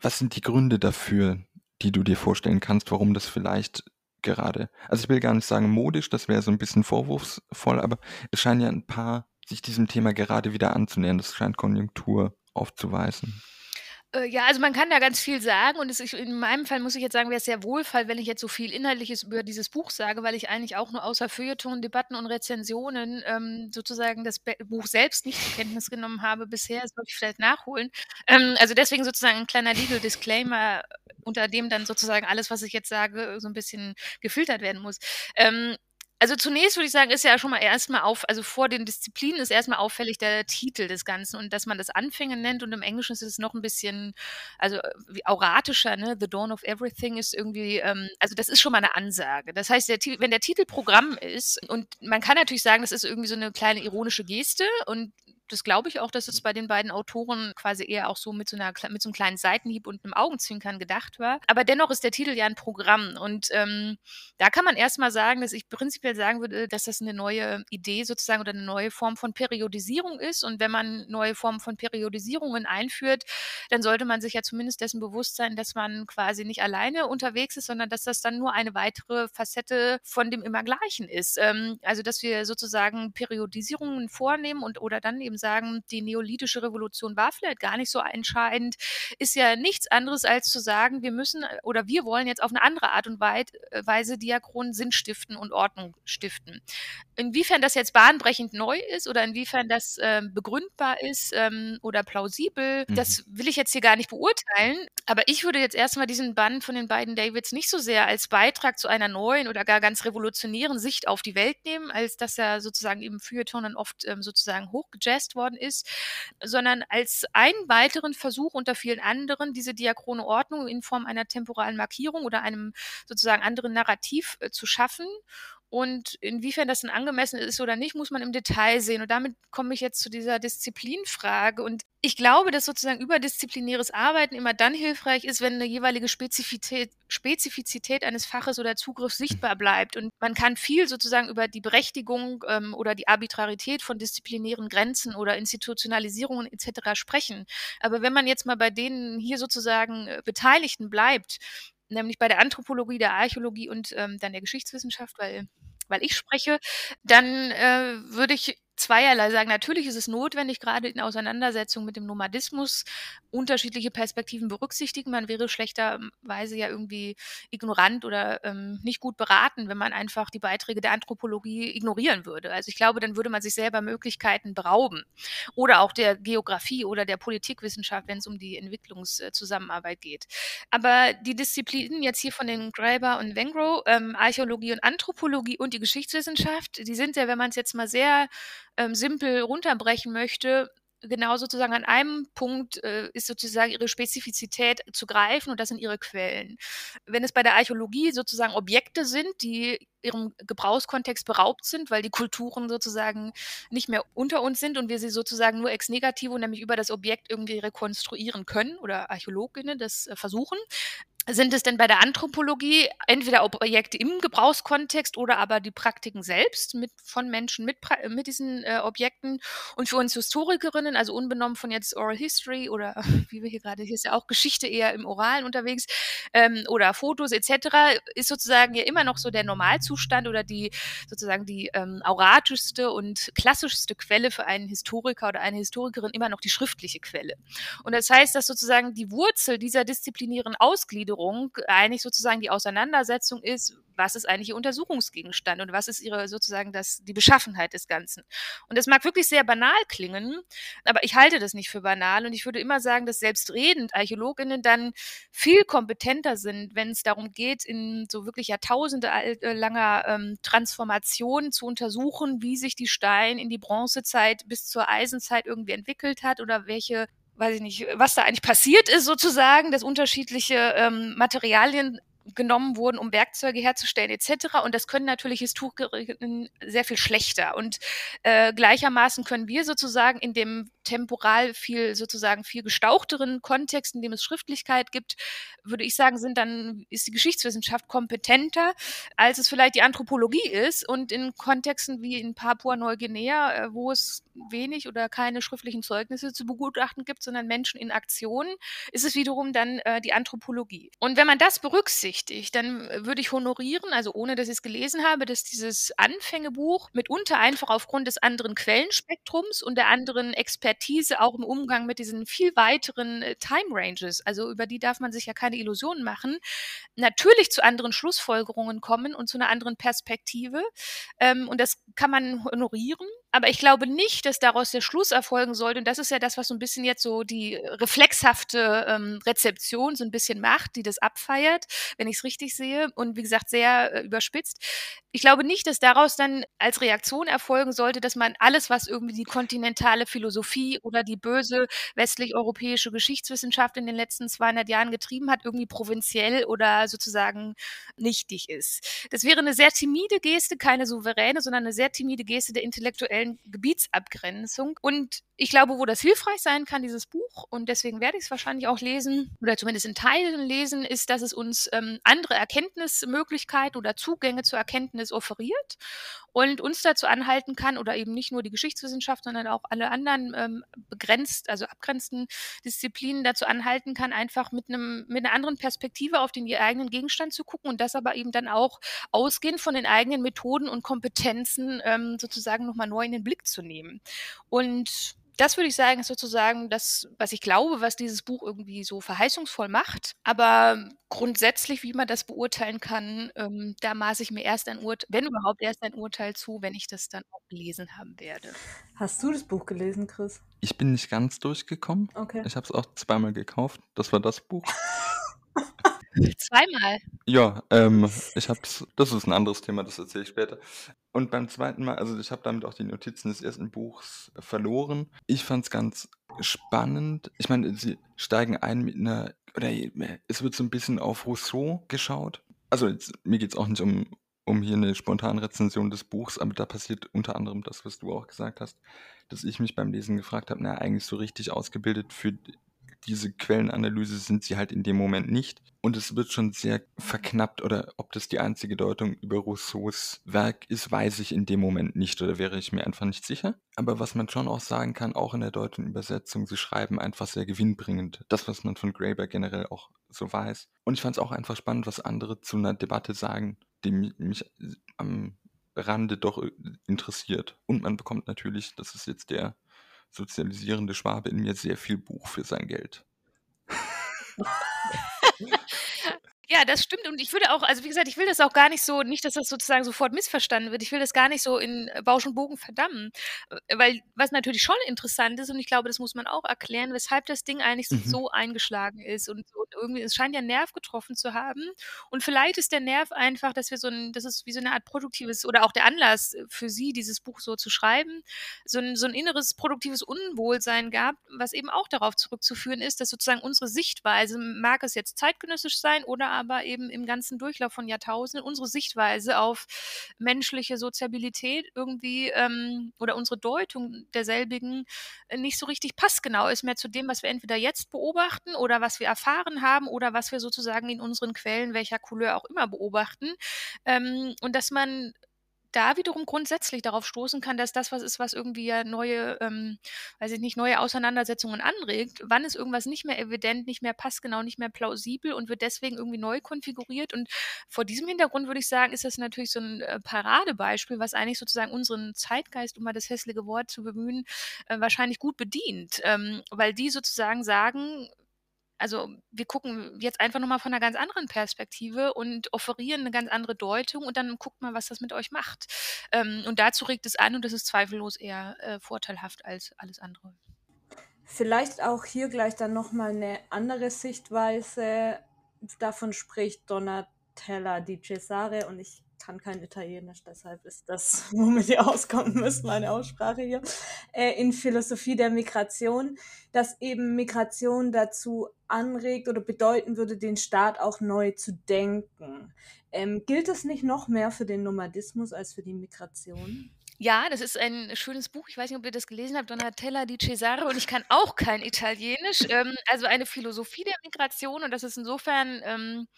Was sind die Gründe dafür, die du dir vorstellen kannst, warum das vielleicht gerade. Also ich will gar nicht sagen modisch, das wäre so ein bisschen vorwurfsvoll, aber es scheinen ja ein paar sich diesem Thema gerade wieder anzunähern. Das scheint Konjunktur aufzuweisen. Äh, ja, also man kann da ganz viel sagen und es, in meinem Fall muss ich jetzt sagen, wäre es sehr wohlfall, wenn ich jetzt so viel Inhaltliches über dieses Buch sage, weil ich eigentlich auch nur außer Feuilleton, Debatten und Rezensionen ähm, sozusagen das Be Buch selbst nicht zur Kenntnis genommen habe bisher. Das wollte ich vielleicht nachholen. Ähm, also deswegen sozusagen ein kleiner Legal Disclaimer, unter dem dann sozusagen alles, was ich jetzt sage, so ein bisschen gefiltert werden muss. Ähm, also zunächst würde ich sagen, ist ja schon mal erstmal auf, also vor den Disziplinen ist erstmal auffällig der Titel des Ganzen und dass man das Anfänge nennt und im Englischen ist es noch ein bisschen, also äh, auratischer, ne? The Dawn of Everything ist irgendwie, ähm, also das ist schon mal eine Ansage. Das heißt, der, wenn der Titel Programm ist und man kann natürlich sagen, das ist irgendwie so eine kleine ironische Geste und das glaube ich auch, dass es bei den beiden Autoren quasi eher auch so mit so, einer, mit so einem kleinen Seitenhieb und einem Augenzwinkern gedacht war. Aber dennoch ist der Titel ja ein Programm. Und ähm, da kann man erstmal sagen, dass ich prinzipiell sagen würde, dass das eine neue Idee sozusagen oder eine neue Form von Periodisierung ist. Und wenn man neue Formen von Periodisierungen einführt, dann sollte man sich ja zumindest dessen bewusst sein, dass man quasi nicht alleine unterwegs ist, sondern dass das dann nur eine weitere Facette von dem Immergleichen ist. Ähm, also dass wir sozusagen Periodisierungen vornehmen und oder dann eben sagen, die neolithische Revolution war vielleicht gar nicht so entscheidend, ist ja nichts anderes als zu sagen, wir müssen oder wir wollen jetzt auf eine andere Art und Weise diachron Sinn stiften und Ordnung stiften. Inwiefern das jetzt bahnbrechend neu ist oder inwiefern das ähm, begründbar ist ähm, oder plausibel, mhm. das will ich jetzt hier gar nicht beurteilen. Aber ich würde jetzt erstmal diesen Bann von den beiden Davids nicht so sehr als Beitrag zu einer neuen oder gar ganz revolutionären Sicht auf die Welt nehmen, als dass er sozusagen im Feuilleton dann oft ähm, sozusagen hochgejazzt worden ist, sondern als einen weiteren Versuch unter vielen anderen, diese diachrone Ordnung in Form einer temporalen Markierung oder einem sozusagen anderen Narrativ äh, zu schaffen und inwiefern das denn angemessen ist oder nicht, muss man im Detail sehen. Und damit komme ich jetzt zu dieser Disziplinfrage. Und ich glaube, dass sozusagen überdisziplinäres Arbeiten immer dann hilfreich ist, wenn eine jeweilige Spezifität, Spezifizität eines Faches oder Zugriffs sichtbar bleibt. Und man kann viel sozusagen über die Berechtigung ähm, oder die Arbitrarität von disziplinären Grenzen oder Institutionalisierungen etc. sprechen. Aber wenn man jetzt mal bei denen hier sozusagen äh, Beteiligten bleibt, nämlich bei der Anthropologie, der Archäologie und ähm, dann der Geschichtswissenschaft, weil, weil ich spreche, dann äh, würde ich zweierlei sagen. Natürlich ist es notwendig, gerade in Auseinandersetzung mit dem Nomadismus unterschiedliche Perspektiven berücksichtigen. Man wäre schlechterweise ja irgendwie ignorant oder ähm, nicht gut beraten, wenn man einfach die Beiträge der Anthropologie ignorieren würde. Also ich glaube, dann würde man sich selber Möglichkeiten berauben. Oder auch der Geografie oder der Politikwissenschaft, wenn es um die Entwicklungszusammenarbeit geht. Aber die Disziplinen jetzt hier von den Graeber und Wengro, ähm, Archäologie und Anthropologie und die Geschichtswissenschaft, die sind ja, wenn man es jetzt mal sehr ähm, simpel runterbrechen möchte, genau sozusagen an einem Punkt äh, ist sozusagen ihre Spezifizität zu greifen und das sind ihre Quellen. Wenn es bei der Archäologie sozusagen Objekte sind, die ihrem Gebrauchskontext beraubt sind, weil die Kulturen sozusagen nicht mehr unter uns sind und wir sie sozusagen nur ex negativo, nämlich über das Objekt irgendwie rekonstruieren können oder Archäologinnen das äh, versuchen, sind es denn bei der Anthropologie entweder Objekte im Gebrauchskontext oder aber die Praktiken selbst mit, von Menschen mit, mit diesen äh, Objekten? Und für uns Historikerinnen, also unbenommen von jetzt Oral History oder wie wir hier gerade, hier ist ja auch Geschichte eher im Oralen unterwegs ähm, oder Fotos etc., ist sozusagen ja immer noch so der Normalzustand oder die sozusagen die ähm, auratischste und klassischste Quelle für einen Historiker oder eine Historikerin immer noch die schriftliche Quelle. Und das heißt, dass sozusagen die Wurzel dieser disziplinären Ausgliederung Gliederung eigentlich sozusagen die Auseinandersetzung ist, was ist eigentlich ihr Untersuchungsgegenstand und was ist ihre sozusagen das, die Beschaffenheit des Ganzen. Und das mag wirklich sehr banal klingen, aber ich halte das nicht für banal und ich würde immer sagen, dass selbstredend Archäologinnen dann viel kompetenter sind, wenn es darum geht, in so wirklich Jahrtausende äh, langer ähm, Transformation zu untersuchen, wie sich die Stein in die Bronzezeit bis zur Eisenzeit irgendwie entwickelt hat oder welche weiß ich nicht, was da eigentlich passiert ist sozusagen, dass unterschiedliche ähm, Materialien genommen wurden, um Werkzeuge herzustellen etc. Und das können natürlich Historikerinnen sehr viel schlechter. Und äh, gleichermaßen können wir sozusagen in dem temporal viel sozusagen viel gestauchteren Kontext, in dem es Schriftlichkeit gibt, würde ich sagen, sind dann ist die Geschichtswissenschaft kompetenter, als es vielleicht die Anthropologie ist. Und in Kontexten wie in Papua-Neuguinea, äh, wo es wenig oder keine schriftlichen Zeugnisse zu begutachten gibt, sondern Menschen in Aktion, ist es wiederum dann äh, die Anthropologie. Und wenn man das berücksichtigt, wichtig. Dann äh, würde ich honorieren, also ohne dass ich es gelesen habe, dass dieses Anfängebuch mitunter einfach aufgrund des anderen Quellenspektrums und der anderen Expertise auch im Umgang mit diesen viel weiteren äh, Time Ranges, also über die darf man sich ja keine Illusionen machen, natürlich zu anderen Schlussfolgerungen kommen und zu einer anderen Perspektive. Ähm, und das kann man honorieren. Aber ich glaube nicht, dass daraus der Schluss erfolgen sollte. Und das ist ja das, was so ein bisschen jetzt so die reflexhafte ähm, Rezeption so ein bisschen macht, die das abfeiert, wenn ich es richtig sehe. Und wie gesagt, sehr äh, überspitzt. Ich glaube nicht, dass daraus dann als Reaktion erfolgen sollte, dass man alles, was irgendwie die kontinentale Philosophie oder die böse westlich-europäische Geschichtswissenschaft in den letzten 200 Jahren getrieben hat, irgendwie provinziell oder sozusagen nichtig ist. Das wäre eine sehr timide Geste, keine souveräne, sondern eine sehr timide Geste der intellektuellen aktuellen Gebietsabgrenzung. Und ich glaube, wo das hilfreich sein kann, dieses Buch, und deswegen werde ich es wahrscheinlich auch lesen, oder zumindest in Teilen lesen, ist, dass es uns ähm, andere Erkenntnismöglichkeiten oder Zugänge zur Erkenntnis offeriert und uns dazu anhalten kann, oder eben nicht nur die Geschichtswissenschaft, sondern auch alle anderen ähm, begrenzt, also abgrenzten Disziplinen dazu anhalten kann, einfach mit einem, mit einer anderen Perspektive auf den eigenen Gegenstand zu gucken und das aber eben dann auch ausgehend von den eigenen Methoden und Kompetenzen ähm, sozusagen nochmal neu in den Blick zu nehmen. Und das würde ich sagen, ist sozusagen das, was ich glaube, was dieses Buch irgendwie so verheißungsvoll macht. Aber grundsätzlich, wie man das beurteilen kann, ähm, da maße ich mir erst ein Urteil, wenn überhaupt erst ein Urteil zu, wenn ich das dann auch gelesen haben werde. Hast du das Buch gelesen, Chris? Ich bin nicht ganz durchgekommen. Okay. Ich habe es auch zweimal gekauft. Das war das Buch. Zweimal. Ja, ähm, ich hab's, das ist ein anderes Thema, das erzähle ich später. Und beim zweiten Mal, also ich habe damit auch die Notizen des ersten Buchs verloren. Ich fand's ganz spannend. Ich meine, sie steigen ein mit einer, oder es wird so ein bisschen auf Rousseau geschaut. Also jetzt, mir geht's auch nicht um, um hier eine spontane Rezension des Buchs, aber da passiert unter anderem das, was du auch gesagt hast, dass ich mich beim Lesen gefragt habe, na, eigentlich so richtig ausgebildet für diese Quellenanalyse sind sie halt in dem Moment nicht. Und es wird schon sehr verknappt oder ob das die einzige Deutung über Rousseaus Werk ist, weiß ich in dem Moment nicht oder wäre ich mir einfach nicht sicher. Aber was man schon auch sagen kann, auch in der deutschen Übersetzung, sie schreiben einfach sehr gewinnbringend. Das, was man von Graeber generell auch so weiß. Und ich fand es auch einfach spannend, was andere zu einer Debatte sagen, die mich am Rande doch interessiert. Und man bekommt natürlich, das ist jetzt der sozialisierende Schwabe in mir sehr viel Buch für sein Geld. Ja, das stimmt. Und ich würde auch, also wie gesagt, ich will das auch gar nicht so, nicht, dass das sozusagen sofort missverstanden wird. Ich will das gar nicht so in Bausch und Bogen verdammen. Äh, weil was natürlich schon interessant ist, und ich glaube, das muss man auch erklären, weshalb das Ding eigentlich mhm. so eingeschlagen ist. Und, und, irgendwie, es scheint ja Nerv getroffen zu haben. Und vielleicht ist der Nerv einfach, dass wir so ein, das ist wie so eine Art produktives, oder auch der Anlass für sie, dieses Buch so zu schreiben, so ein, so ein inneres produktives Unwohlsein gab, was eben auch darauf zurückzuführen ist, dass sozusagen unsere Sichtweise, mag es jetzt zeitgenössisch sein oder aber eben im ganzen Durchlauf von Jahrtausenden unsere Sichtweise auf menschliche Soziabilität irgendwie ähm, oder unsere Deutung derselbigen äh, nicht so richtig passgenau ist mehr zu dem, was wir entweder jetzt beobachten oder was wir erfahren haben oder was wir sozusagen in unseren Quellen, welcher Couleur auch immer beobachten. Ähm, und dass man da wiederum grundsätzlich darauf stoßen kann, dass das was ist, was irgendwie ja neue, ähm, weiß ich nicht, neue Auseinandersetzungen anregt. Wann ist irgendwas nicht mehr evident, nicht mehr passgenau, nicht mehr plausibel und wird deswegen irgendwie neu konfiguriert? Und vor diesem Hintergrund würde ich sagen, ist das natürlich so ein äh, Paradebeispiel, was eigentlich sozusagen unseren Zeitgeist, um mal das hässliche Wort zu bemühen, äh, wahrscheinlich gut bedient, ähm, weil die sozusagen sagen, also wir gucken jetzt einfach nochmal von einer ganz anderen Perspektive und offerieren eine ganz andere Deutung und dann guckt mal, was das mit euch macht. Ähm, und dazu regt es an und das ist zweifellos eher äh, vorteilhaft als alles andere. Vielleicht auch hier gleich dann nochmal eine andere Sichtweise. Davon spricht Donatella di Cesare und ich kann kein Italienisch, deshalb ist das, womit ihr auskommen müsst, meine Aussprache hier, äh, in Philosophie der Migration, dass eben Migration dazu anregt oder bedeuten würde, den Staat auch neu zu denken. Ähm, gilt das nicht noch mehr für den Nomadismus als für die Migration? Ja, das ist ein schönes Buch. Ich weiß nicht, ob ihr das gelesen habt, Donatella di Cesare, und ich kann auch kein Italienisch. Ähm, also eine Philosophie der Migration, und das ist insofern ähm,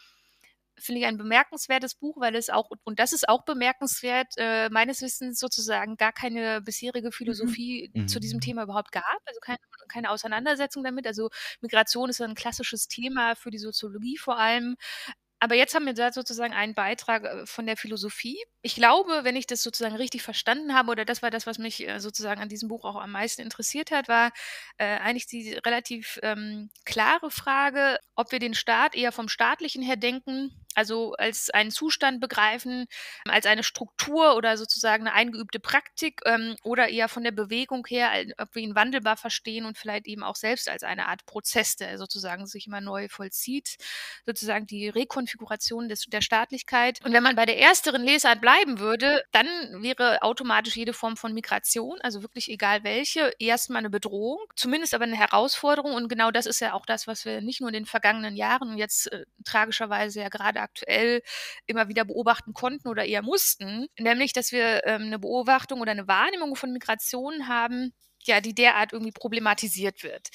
finde ich ein bemerkenswertes Buch, weil es auch, und das ist auch bemerkenswert, äh, meines Wissens sozusagen gar keine bisherige mhm. Philosophie mhm. zu diesem Thema überhaupt gab, also keine, keine Auseinandersetzung damit. Also Migration ist ein klassisches Thema für die Soziologie vor allem. Aber jetzt haben wir da sozusagen einen Beitrag äh, von der Philosophie. Ich glaube, wenn ich das sozusagen richtig verstanden habe, oder das war das, was mich äh, sozusagen an diesem Buch auch am meisten interessiert hat, war äh, eigentlich die relativ ähm, klare Frage, ob wir den Staat eher vom staatlichen her denken also als einen Zustand begreifen, als eine Struktur oder sozusagen eine eingeübte Praktik ähm, oder eher von der Bewegung her, ob wir ihn wandelbar verstehen und vielleicht eben auch selbst als eine Art Prozess, der sozusagen sich immer neu vollzieht, sozusagen die Rekonfiguration des, der Staatlichkeit. Und wenn man bei der ersteren Lesart bleiben würde, dann wäre automatisch jede Form von Migration, also wirklich egal welche, erstmal eine Bedrohung, zumindest aber eine Herausforderung. Und genau das ist ja auch das, was wir nicht nur in den vergangenen Jahren und jetzt äh, tragischerweise ja gerade aktuell immer wieder beobachten konnten oder eher mussten, nämlich dass wir ähm, eine Beobachtung oder eine Wahrnehmung von Migration haben, ja, die derart irgendwie problematisiert wird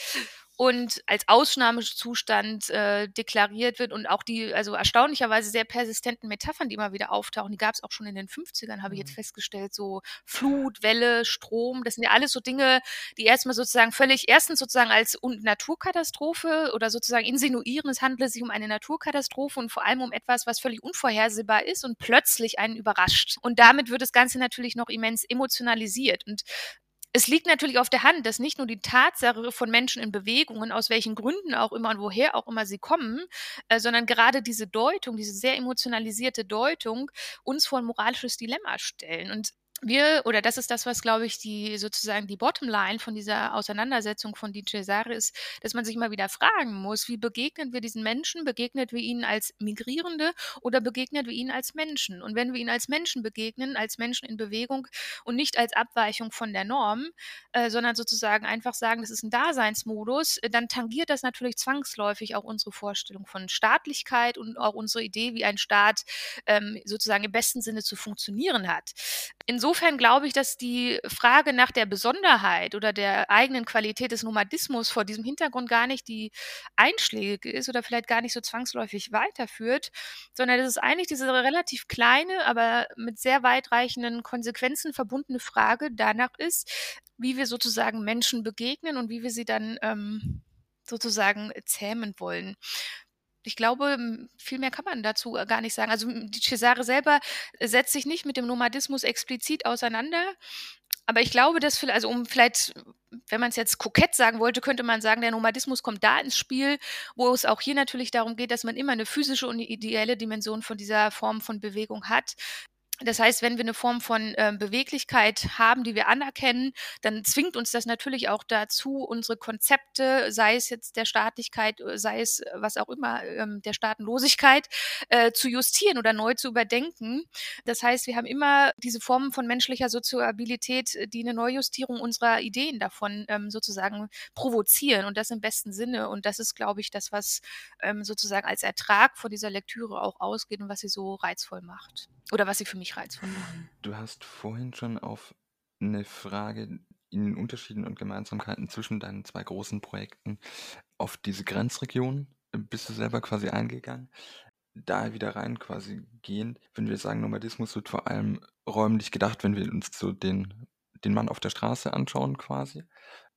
und als Ausnahmezustand äh, deklariert wird und auch die, also erstaunlicherweise sehr persistenten Metaphern, die immer wieder auftauchen, die gab es auch schon in den 50ern, habe ich jetzt mhm. festgestellt, so Flut, Welle, Strom, das sind ja alles so Dinge, die erstmal sozusagen völlig, erstens sozusagen als Naturkatastrophe oder sozusagen insinuieren, es handelt sich um eine Naturkatastrophe und vor allem um etwas, was völlig unvorhersehbar ist und plötzlich einen überrascht. Und damit wird das Ganze natürlich noch immens emotionalisiert und es liegt natürlich auf der Hand, dass nicht nur die Tatsache von Menschen in Bewegungen, aus welchen Gründen auch immer und woher auch immer sie kommen, äh, sondern gerade diese Deutung, diese sehr emotionalisierte Deutung uns vor ein moralisches Dilemma stellen. Und wir, oder das ist das, was, glaube ich, die sozusagen die Bottomline von dieser Auseinandersetzung von Di Cesare ist, dass man sich mal wieder fragen muss, wie begegnen wir diesen Menschen? Begegnet wir ihnen als Migrierende oder begegnet wir ihnen als Menschen? Und wenn wir ihnen als Menschen begegnen, als Menschen in Bewegung und nicht als Abweichung von der Norm, äh, sondern sozusagen einfach sagen, das ist ein Daseinsmodus, äh, dann tangiert das natürlich zwangsläufig auch unsere Vorstellung von Staatlichkeit und auch unsere Idee, wie ein Staat ähm, sozusagen im besten Sinne zu funktionieren hat. Insofern glaube ich, dass die Frage nach der Besonderheit oder der eigenen Qualität des Nomadismus vor diesem Hintergrund gar nicht die einschlägige ist oder vielleicht gar nicht so zwangsläufig weiterführt, sondern dass es eigentlich diese relativ kleine, aber mit sehr weitreichenden Konsequenzen verbundene Frage danach ist, wie wir sozusagen Menschen begegnen und wie wir sie dann ähm, sozusagen zähmen wollen ich glaube, viel mehr kann man dazu äh, gar nicht sagen. Also die Cesare selber setzt sich nicht mit dem Nomadismus explizit auseinander. Aber ich glaube, dass vielleicht, also um vielleicht, wenn man es jetzt kokett sagen wollte, könnte man sagen, der Nomadismus kommt da ins Spiel, wo es auch hier natürlich darum geht, dass man immer eine physische und ideelle Dimension von dieser Form von Bewegung hat. Das heißt, wenn wir eine Form von äh, Beweglichkeit haben, die wir anerkennen, dann zwingt uns das natürlich auch dazu, unsere Konzepte, sei es jetzt der Staatlichkeit, sei es äh, was auch immer, ähm, der Staatenlosigkeit, äh, zu justieren oder neu zu überdenken. Das heißt, wir haben immer diese Formen von menschlicher Soziabilität, äh, die eine Neujustierung unserer Ideen davon ähm, sozusagen provozieren und das im besten Sinne. Und das ist, glaube ich, das, was ähm, sozusagen als Ertrag von dieser Lektüre auch ausgeht und was sie so reizvoll macht. Oder was sie für mich reizvoll machen. Du hast vorhin schon auf eine Frage in den Unterschieden und Gemeinsamkeiten zwischen deinen zwei großen Projekten auf diese Grenzregion äh, bist du selber quasi eingegangen. Da wieder rein quasi gehend, wenn wir sagen, Nomadismus wird vor allem räumlich gedacht, wenn wir uns so den, den Mann auf der Straße anschauen quasi.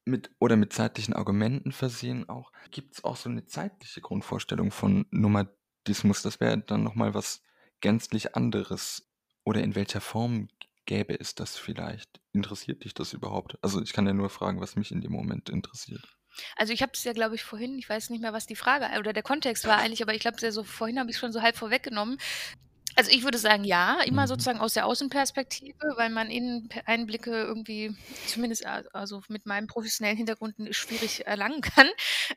Mit, oder mit zeitlichen Argumenten versehen auch. Gibt es auch so eine zeitliche Grundvorstellung von Nomadismus? Das wäre dann nochmal was gänzlich anderes? Oder in welcher Form gäbe es das vielleicht? Interessiert dich das überhaupt? Also ich kann ja nur fragen, was mich in dem Moment interessiert. Also ich habe es ja, glaube ich, vorhin, ich weiß nicht mehr, was die Frage oder der Kontext war eigentlich, aber ich glaube, so vorhin habe ich schon so halb vorweggenommen. Also ich würde sagen, ja, immer mhm. sozusagen aus der Außenperspektive, weil man Inneneinblicke irgendwie, zumindest also mit meinem professionellen Hintergrund, schwierig erlangen kann.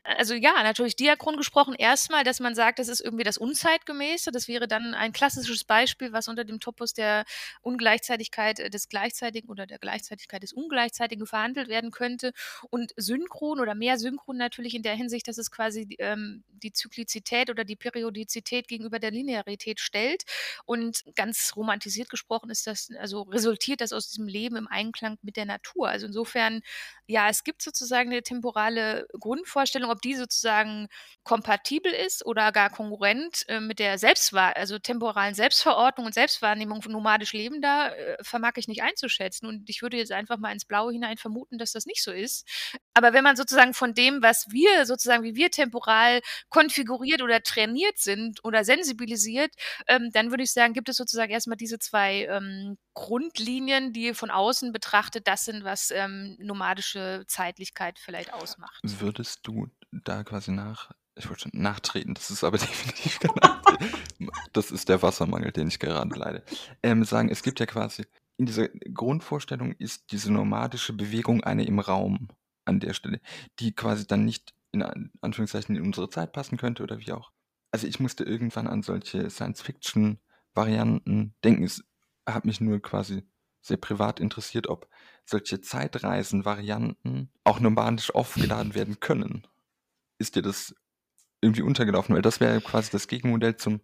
Also ja, natürlich diachron gesprochen erstmal, dass man sagt, das ist irgendwie das Unzeitgemäße. Das wäre dann ein klassisches Beispiel, was unter dem Topos der Ungleichzeitigkeit des Gleichzeitigen oder der Gleichzeitigkeit des Ungleichzeitigen verhandelt werden könnte. Und synchron oder mehr synchron natürlich in der Hinsicht, dass es quasi ähm, die Zyklizität oder die Periodizität gegenüber der Linearität stellt. Und ganz romantisiert gesprochen ist das, also resultiert das aus diesem Leben im Einklang mit der Natur. Also insofern, ja, es gibt sozusagen eine temporale Grundvorstellung, ob die sozusagen kompatibel ist oder gar konkurrent äh, mit der Selbstwahr, also temporalen Selbstverordnung und Selbstwahrnehmung von nomadisch Leben da, äh, vermag ich nicht einzuschätzen. Und ich würde jetzt einfach mal ins Blaue hinein vermuten, dass das nicht so ist. Aber wenn man sozusagen von dem, was wir sozusagen, wie wir temporal konfiguriert oder trainiert sind oder sensibilisiert, ähm, dann würde ich sagen, gibt es sozusagen erstmal diese zwei ähm, Grundlinien, die von außen betrachtet das sind, was ähm, nomadische Zeitlichkeit vielleicht ausmacht. Würdest du da quasi nach, ich wollte schon nachtreten, das ist aber definitiv kein Nachtreten. das ist der Wassermangel, den ich gerade leide. Ähm, sagen, es gibt ja quasi, in dieser Grundvorstellung ist diese nomadische Bewegung eine im Raum an der Stelle, die quasi dann nicht in Anführungszeichen in unsere Zeit passen könnte oder wie auch also ich musste irgendwann an solche Science-Fiction-Varianten denken. Es hat mich nur quasi sehr privat interessiert, ob solche Zeitreisen-Varianten auch nomadisch aufgeladen werden können. Ist dir das irgendwie untergelaufen? Weil das wäre quasi das Gegenmodell zum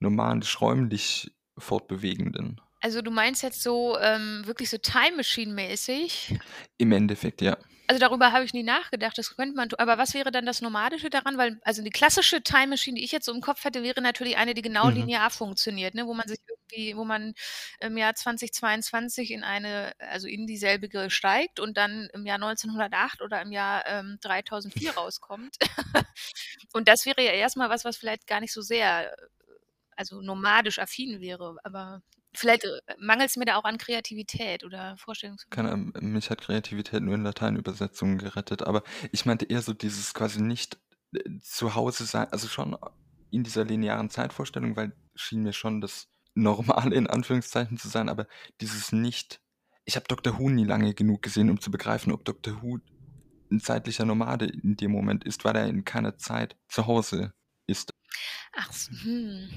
nomadisch-räumlich fortbewegenden. Also du meinst jetzt so ähm, wirklich so Time Machine-mäßig? Im Endeffekt, ja. Also darüber habe ich nie nachgedacht, das könnte man tun. Aber was wäre dann das Nomadische daran? Weil, also die klassische Time Machine, die ich jetzt so im Kopf hätte, wäre natürlich eine, die genau mhm. linear funktioniert, ne? wo man sich irgendwie, wo man im Jahr 2022 in eine, also in dieselbige steigt und dann im Jahr 1908 oder im Jahr ähm, 3004 rauskommt. und das wäre ja erstmal was, was vielleicht gar nicht so sehr, also nomadisch affin wäre. Aber Vielleicht äh, mangelt es mir da auch an Kreativität oder Vorstellungsvermögen. Keine, mich hat Kreativität nur in Lateinübersetzungen gerettet, aber ich meinte eher so dieses quasi nicht äh, zu Hause sein, also schon in dieser linearen Zeitvorstellung, weil schien mir schon das Normale in Anführungszeichen zu sein, aber dieses nicht. Ich habe Dr. Who nie lange genug gesehen, um zu begreifen, ob Dr. Who ein zeitlicher Nomade in dem Moment ist, weil er in keiner Zeit zu Hause ist. Ach, hm.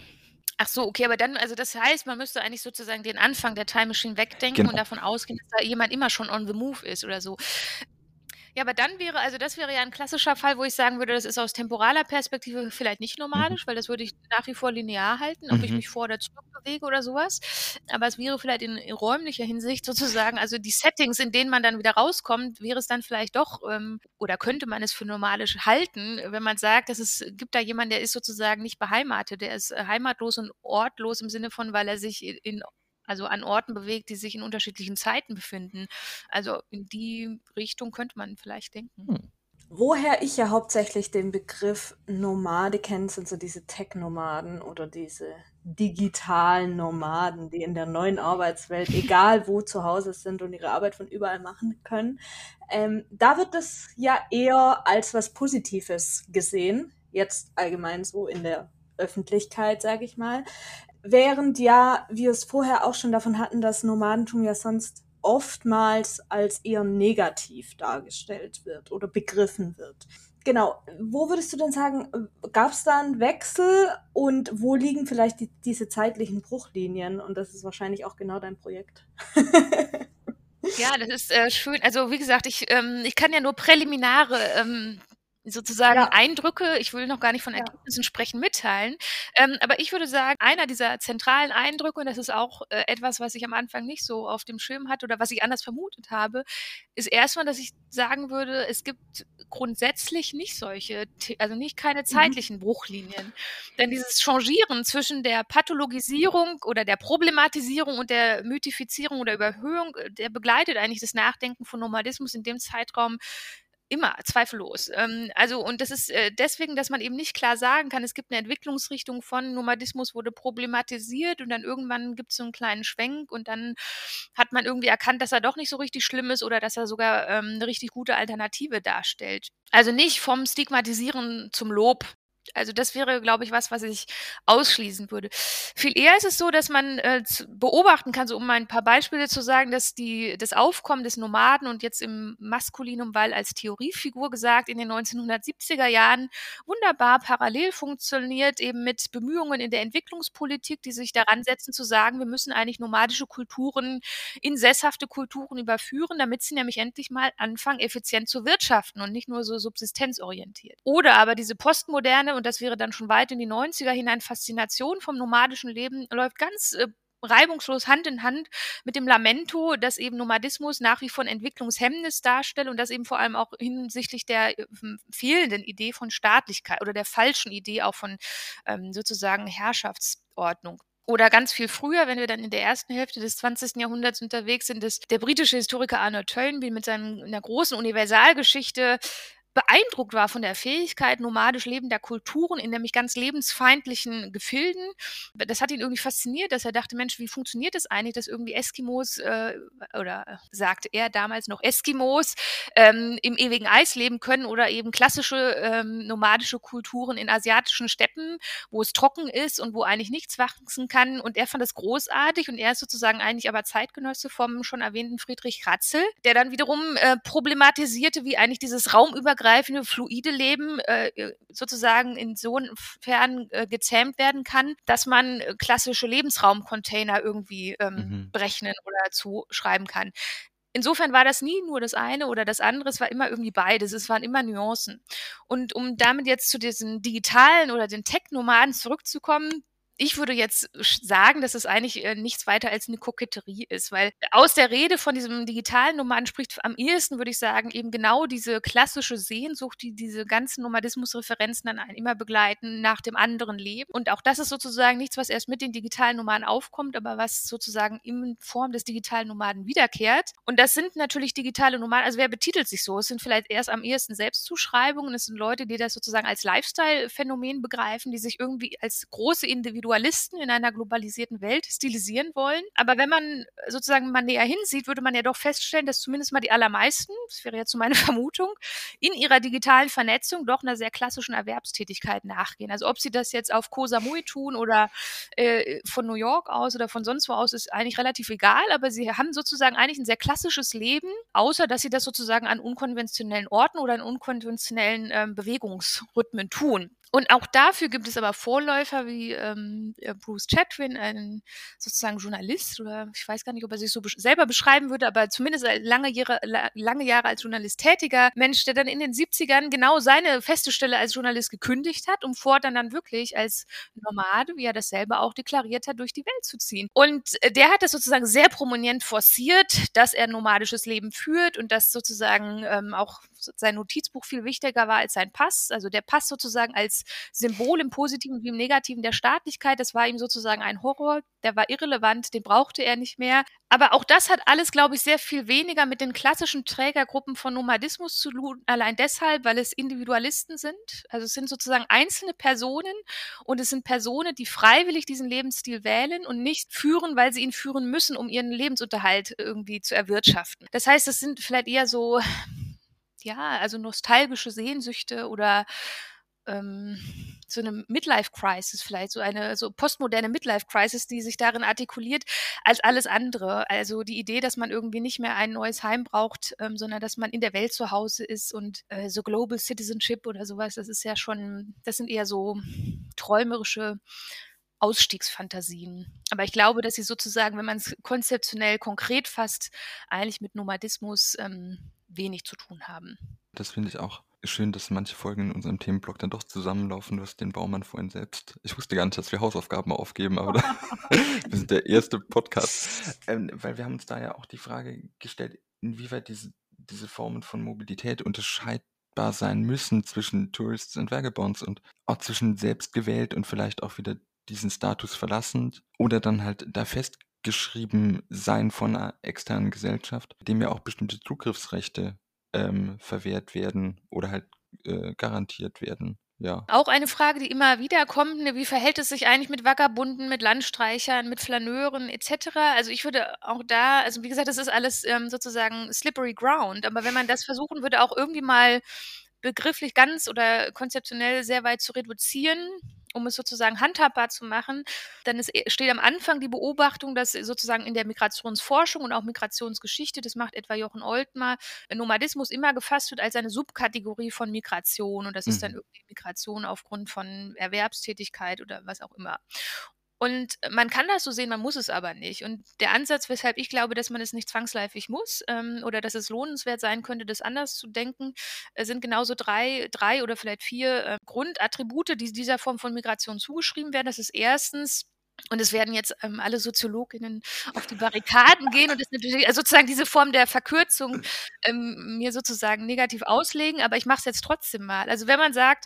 Ach so, okay, aber dann, also das heißt, man müsste eigentlich sozusagen den Anfang der Time Machine wegdenken Genau. und davon ausgehen, dass da jemand immer schon on the move ist oder so. Ja, aber dann wäre, also das wäre ja ein klassischer Fall, wo ich sagen würde, das ist aus temporaler Perspektive vielleicht nicht Mhm. nomadisch, weil das würde ich nach wie vor linear halten, ob ich Mhm. mich vor oder zurück bewege oder sowas. Aber es wäre vielleicht in, in räumlicher Hinsicht sozusagen, also die Settings, in denen man dann wieder rauskommt, wäre es dann vielleicht doch, ähm, oder könnte man es für nomadisch halten, wenn man sagt, dass es gibt da jemanden, der ist sozusagen nicht beheimatet, der ist äh, heimatlos und ortlos im Sinne von, weil er sich in also an Orten bewegt, die sich in unterschiedlichen Zeiten befinden. Also in die Richtung könnte man vielleicht denken. Hm. Woher ich ja hauptsächlich den Begriff Nomade kenne, sind so diese Tech-Nomaden oder diese digitalen Nomaden, die in der neuen Arbeitswelt, egal wo zu Hause sind und ihre Arbeit von überall machen können. Ähm, da wird das ja eher als was Positives gesehen, jetzt allgemein so in der Öffentlichkeit, sage ich mal. Während ja wir es vorher auch schon davon hatten, dass Nomadentum ja sonst oftmals als eher negativ dargestellt wird oder begriffen wird. Genau, wo würdest du denn sagen, gab es da einen Wechsel und wo liegen vielleicht die, diese zeitlichen Bruchlinien? Und das ist wahrscheinlich auch genau dein Projekt. Ja, das ist äh, schön. Also wie gesagt, ich, ähm, ich kann ja nur präliminare ähm, sozusagen Ja. Eindrücke, ich will noch gar nicht von Ja. Ergebnissen sprechen, mitteilen. Ähm, aber ich würde sagen, einer dieser zentralen Eindrücke, und das ist auch äh, etwas, was ich am Anfang nicht so auf dem Schirm hatte oder was ich anders vermutet habe, ist erstmal, dass ich sagen würde, es gibt grundsätzlich nicht solche, also nicht keine zeitlichen Bruchlinien. Denn dieses Changieren zwischen der Pathologisierung oder der Problematisierung und der Mythifizierung oder Überhöhung, äh, der begleitet eigentlich das Nachdenken von Nomadismus in dem Zeitraum Immer, zweifellos. Ähm, also, und das ist äh, deswegen, dass man eben nicht klar sagen kann, es gibt eine Entwicklungsrichtung von Nomadismus wurde problematisiert und dann irgendwann gibt es so einen kleinen Schwenk und dann hat man irgendwie erkannt, dass er doch nicht so richtig schlimm ist oder dass er sogar ähm, eine richtig gute Alternative darstellt. Also nicht vom Stigmatisieren zum Lob. Also das wäre, glaube ich, was, was ich ausschließen würde. Viel eher ist es so, dass man äh, beobachten kann, so um mal ein paar Beispiele zu sagen, dass die, das Aufkommen des Nomaden und jetzt im Maskulinum, weil als Theoriefigur gesagt, in den 1970er Jahren wunderbar parallel funktioniert, eben mit Bemühungen in der Entwicklungspolitik, die sich daran setzen zu sagen, wir müssen eigentlich nomadische Kulturen in sesshafte Kulturen überführen, damit sie nämlich endlich mal anfangen, effizient zu wirtschaften und nicht nur so subsistenzorientiert. Oder aber diese postmoderne, und das wäre dann schon weit in die 90er hinein, Faszination vom nomadischen Leben läuft ganz äh, reibungslos Hand in Hand mit dem Lamento, dass eben Nomadismus nach wie vor Entwicklungshemmnis darstellt und das eben vor allem auch hinsichtlich der äh, fehlenden Idee von Staatlichkeit oder der falschen Idee auch von ähm, sozusagen Herrschaftsordnung. Oder ganz viel früher, wenn wir dann in der ersten Hälfte des 20. Jahrhunderts unterwegs sind, ist der britische Historiker Arnold Toynbee mit seiner großen Universalgeschichte beeindruckt war von der Fähigkeit nomadisch lebender Kulturen in nämlich ganz lebensfeindlichen Gefilden. Das hat ihn irgendwie fasziniert, dass er dachte, Mensch, wie funktioniert das eigentlich, dass irgendwie Eskimos äh, oder äh, sagte er damals noch Eskimos ähm, im ewigen Eis leben können oder eben klassische ähm, nomadische Kulturen in asiatischen Steppen, wo es trocken ist und wo eigentlich nichts wachsen kann. Und er fand das großartig und er ist sozusagen eigentlich aber Zeitgenosse vom schon erwähnten Friedrich Ratzel, der dann wiederum äh, problematisierte, wie eigentlich dieses raumübergreifende fluide Leben äh, sozusagen insofern äh, gezähmt werden kann, dass man äh, klassische Lebensraumcontainer irgendwie ähm, Mhm. berechnen oder zuschreiben kann. Insofern war das nie nur das eine oder das andere, es war immer irgendwie beides, es waren immer Nuancen. Und um damit jetzt zu diesen digitalen oder den Tech-Nomaden zurückzukommen, ich würde jetzt sagen, dass es eigentlich äh, nichts weiter als eine Koketterie ist, weil aus der Rede von diesem digitalen Nomaden spricht am ehesten, würde ich sagen, eben genau diese klassische Sehnsucht, die diese ganzen Nomadismus-Referenzen dann einen immer begleiten, nach dem anderen Leben. Und auch das ist sozusagen nichts, was erst mit den digitalen Nomaden aufkommt, aber was sozusagen in Form des digitalen Nomaden wiederkehrt. Und das sind natürlich digitale Nomaden, also wer betitelt sich so? Es sind vielleicht erst am ehesten Selbstzuschreibungen, es sind Leute, die das sozusagen als Lifestyle-Phänomen begreifen, die sich irgendwie als große Individuen Individualisten in einer globalisierten Welt stilisieren wollen. Aber wenn man sozusagen mal näher hinsieht, würde man ja doch feststellen, dass zumindest mal die allermeisten, das wäre jetzt so meine Vermutung, in ihrer digitalen Vernetzung doch einer sehr klassischen Erwerbstätigkeit nachgehen. Also ob sie das jetzt auf Koh Samui tun oder äh, von New York aus oder von sonst wo aus, ist eigentlich relativ egal, aber sie haben sozusagen eigentlich ein sehr klassisches Leben, außer dass sie das sozusagen an unkonventionellen Orten oder in unkonventionellen ähm, Bewegungsrhythmen tun. Und auch dafür gibt es aber Vorläufer wie ähm, Bruce Chatwin, ein sozusagen Journalist oder ich weiß gar nicht, ob er sich so besch selber beschreiben würde, aber zumindest lange Jahre, lange Jahre als Journalist tätiger Mensch, der dann in den 70ern genau seine feste Stelle als Journalist gekündigt hat, um fortan dann wirklich als Nomade, wie er das selber auch deklariert hat, durch die Welt zu ziehen. Und äh, der hat das sozusagen sehr prominent forciert, dass er nomadisches Leben führt und dass sozusagen ähm, auch sein Notizbuch viel wichtiger war als sein Pass. Also der Pass sozusagen als Symbol im Positiven wie im Negativen der Staatlichkeit, das war ihm sozusagen ein Horror, der war irrelevant, den brauchte er nicht mehr. Aber auch das hat alles, glaube ich, sehr viel weniger mit den klassischen Trägergruppen von Nomadismus zu tun, allein deshalb, weil es Individualisten sind. Also es sind sozusagen einzelne Personen und es sind Personen, die freiwillig diesen Lebensstil wählen und nicht führen, weil sie ihn führen müssen, um ihren Lebensunterhalt irgendwie zu erwirtschaften. Das heißt, es sind vielleicht eher so ja, also nostalgische Sehnsüchte oder ähm, so eine Midlife-Crisis vielleicht, so eine so postmoderne Midlife-Crisis, die sich darin artikuliert, als alles andere. Also die Idee, dass man irgendwie nicht mehr ein neues Heim braucht, ähm, sondern dass man in der Welt zu Hause ist und äh, so Global Citizenship oder sowas, das ist ja schon, das sind eher so träumerische Ausstiegsfantasien. Aber ich glaube, dass sie sozusagen, wenn man es konzeptionell konkret fasst, eigentlich mit Nomadismus ähm, wenig zu tun haben. Das finde ich auch schön, dass manche Folgen in unserem Themenblock dann doch zusammenlaufen. Du hast den Baumann vorhin selbst. Ich wusste gar nicht, dass wir Hausaufgaben aufgeben, aber wir sind der erste Podcast. Ähm, weil wir haben uns da ja auch die Frage gestellt, inwieweit diese, diese Formen von Mobilität unterscheidbar sein müssen zwischen Tourists und Vagabonds und auch zwischen selbstgewählt und vielleicht auch wieder diesen Status verlassend oder dann halt da festgeschrieben sein von einer externen Gesellschaft, dem ja auch bestimmte Zugriffsrechte ähm, verwehrt werden oder halt äh, garantiert werden. Ja. Auch eine Frage, die immer wieder kommt, ne, wie verhält es sich eigentlich mit Vagabunden, mit Landstreichern, mit Flaneuren etc.? Also ich würde auch da, also wie gesagt, das ist alles ähm, sozusagen slippery ground, aber wenn man das versuchen würde, auch irgendwie mal begrifflich ganz oder konzeptionell sehr weit zu reduzieren, um es sozusagen handhabbar zu machen, dann ist, äh, steht am Anfang die Beobachtung, dass sozusagen in der Migrationsforschung und auch Migrationsgeschichte, das macht etwa Jochen Oltmar, Nomadismus immer gefasst wird als eine Subkategorie von Migration und das mhm. ist dann mhm. irgendwie Migration aufgrund von Erwerbstätigkeit oder was auch immer. Und man kann das so sehen, man muss es aber nicht. Und der Ansatz, weshalb ich glaube, dass man es nicht zwangsläufig muss ähm, oder dass es lohnenswert sein könnte, das anders zu denken, äh, sind genauso drei, drei oder vielleicht vier äh, Grundattribute, die dieser Form von Migration zugeschrieben werden. Das ist erstens und es werden jetzt ähm, alle Soziologinnen auf die Barrikaden gehen und das natürlich also sozusagen diese Form der Verkürzung ähm, mir sozusagen negativ auslegen, aber ich mache es jetzt trotzdem mal. Also wenn man sagt,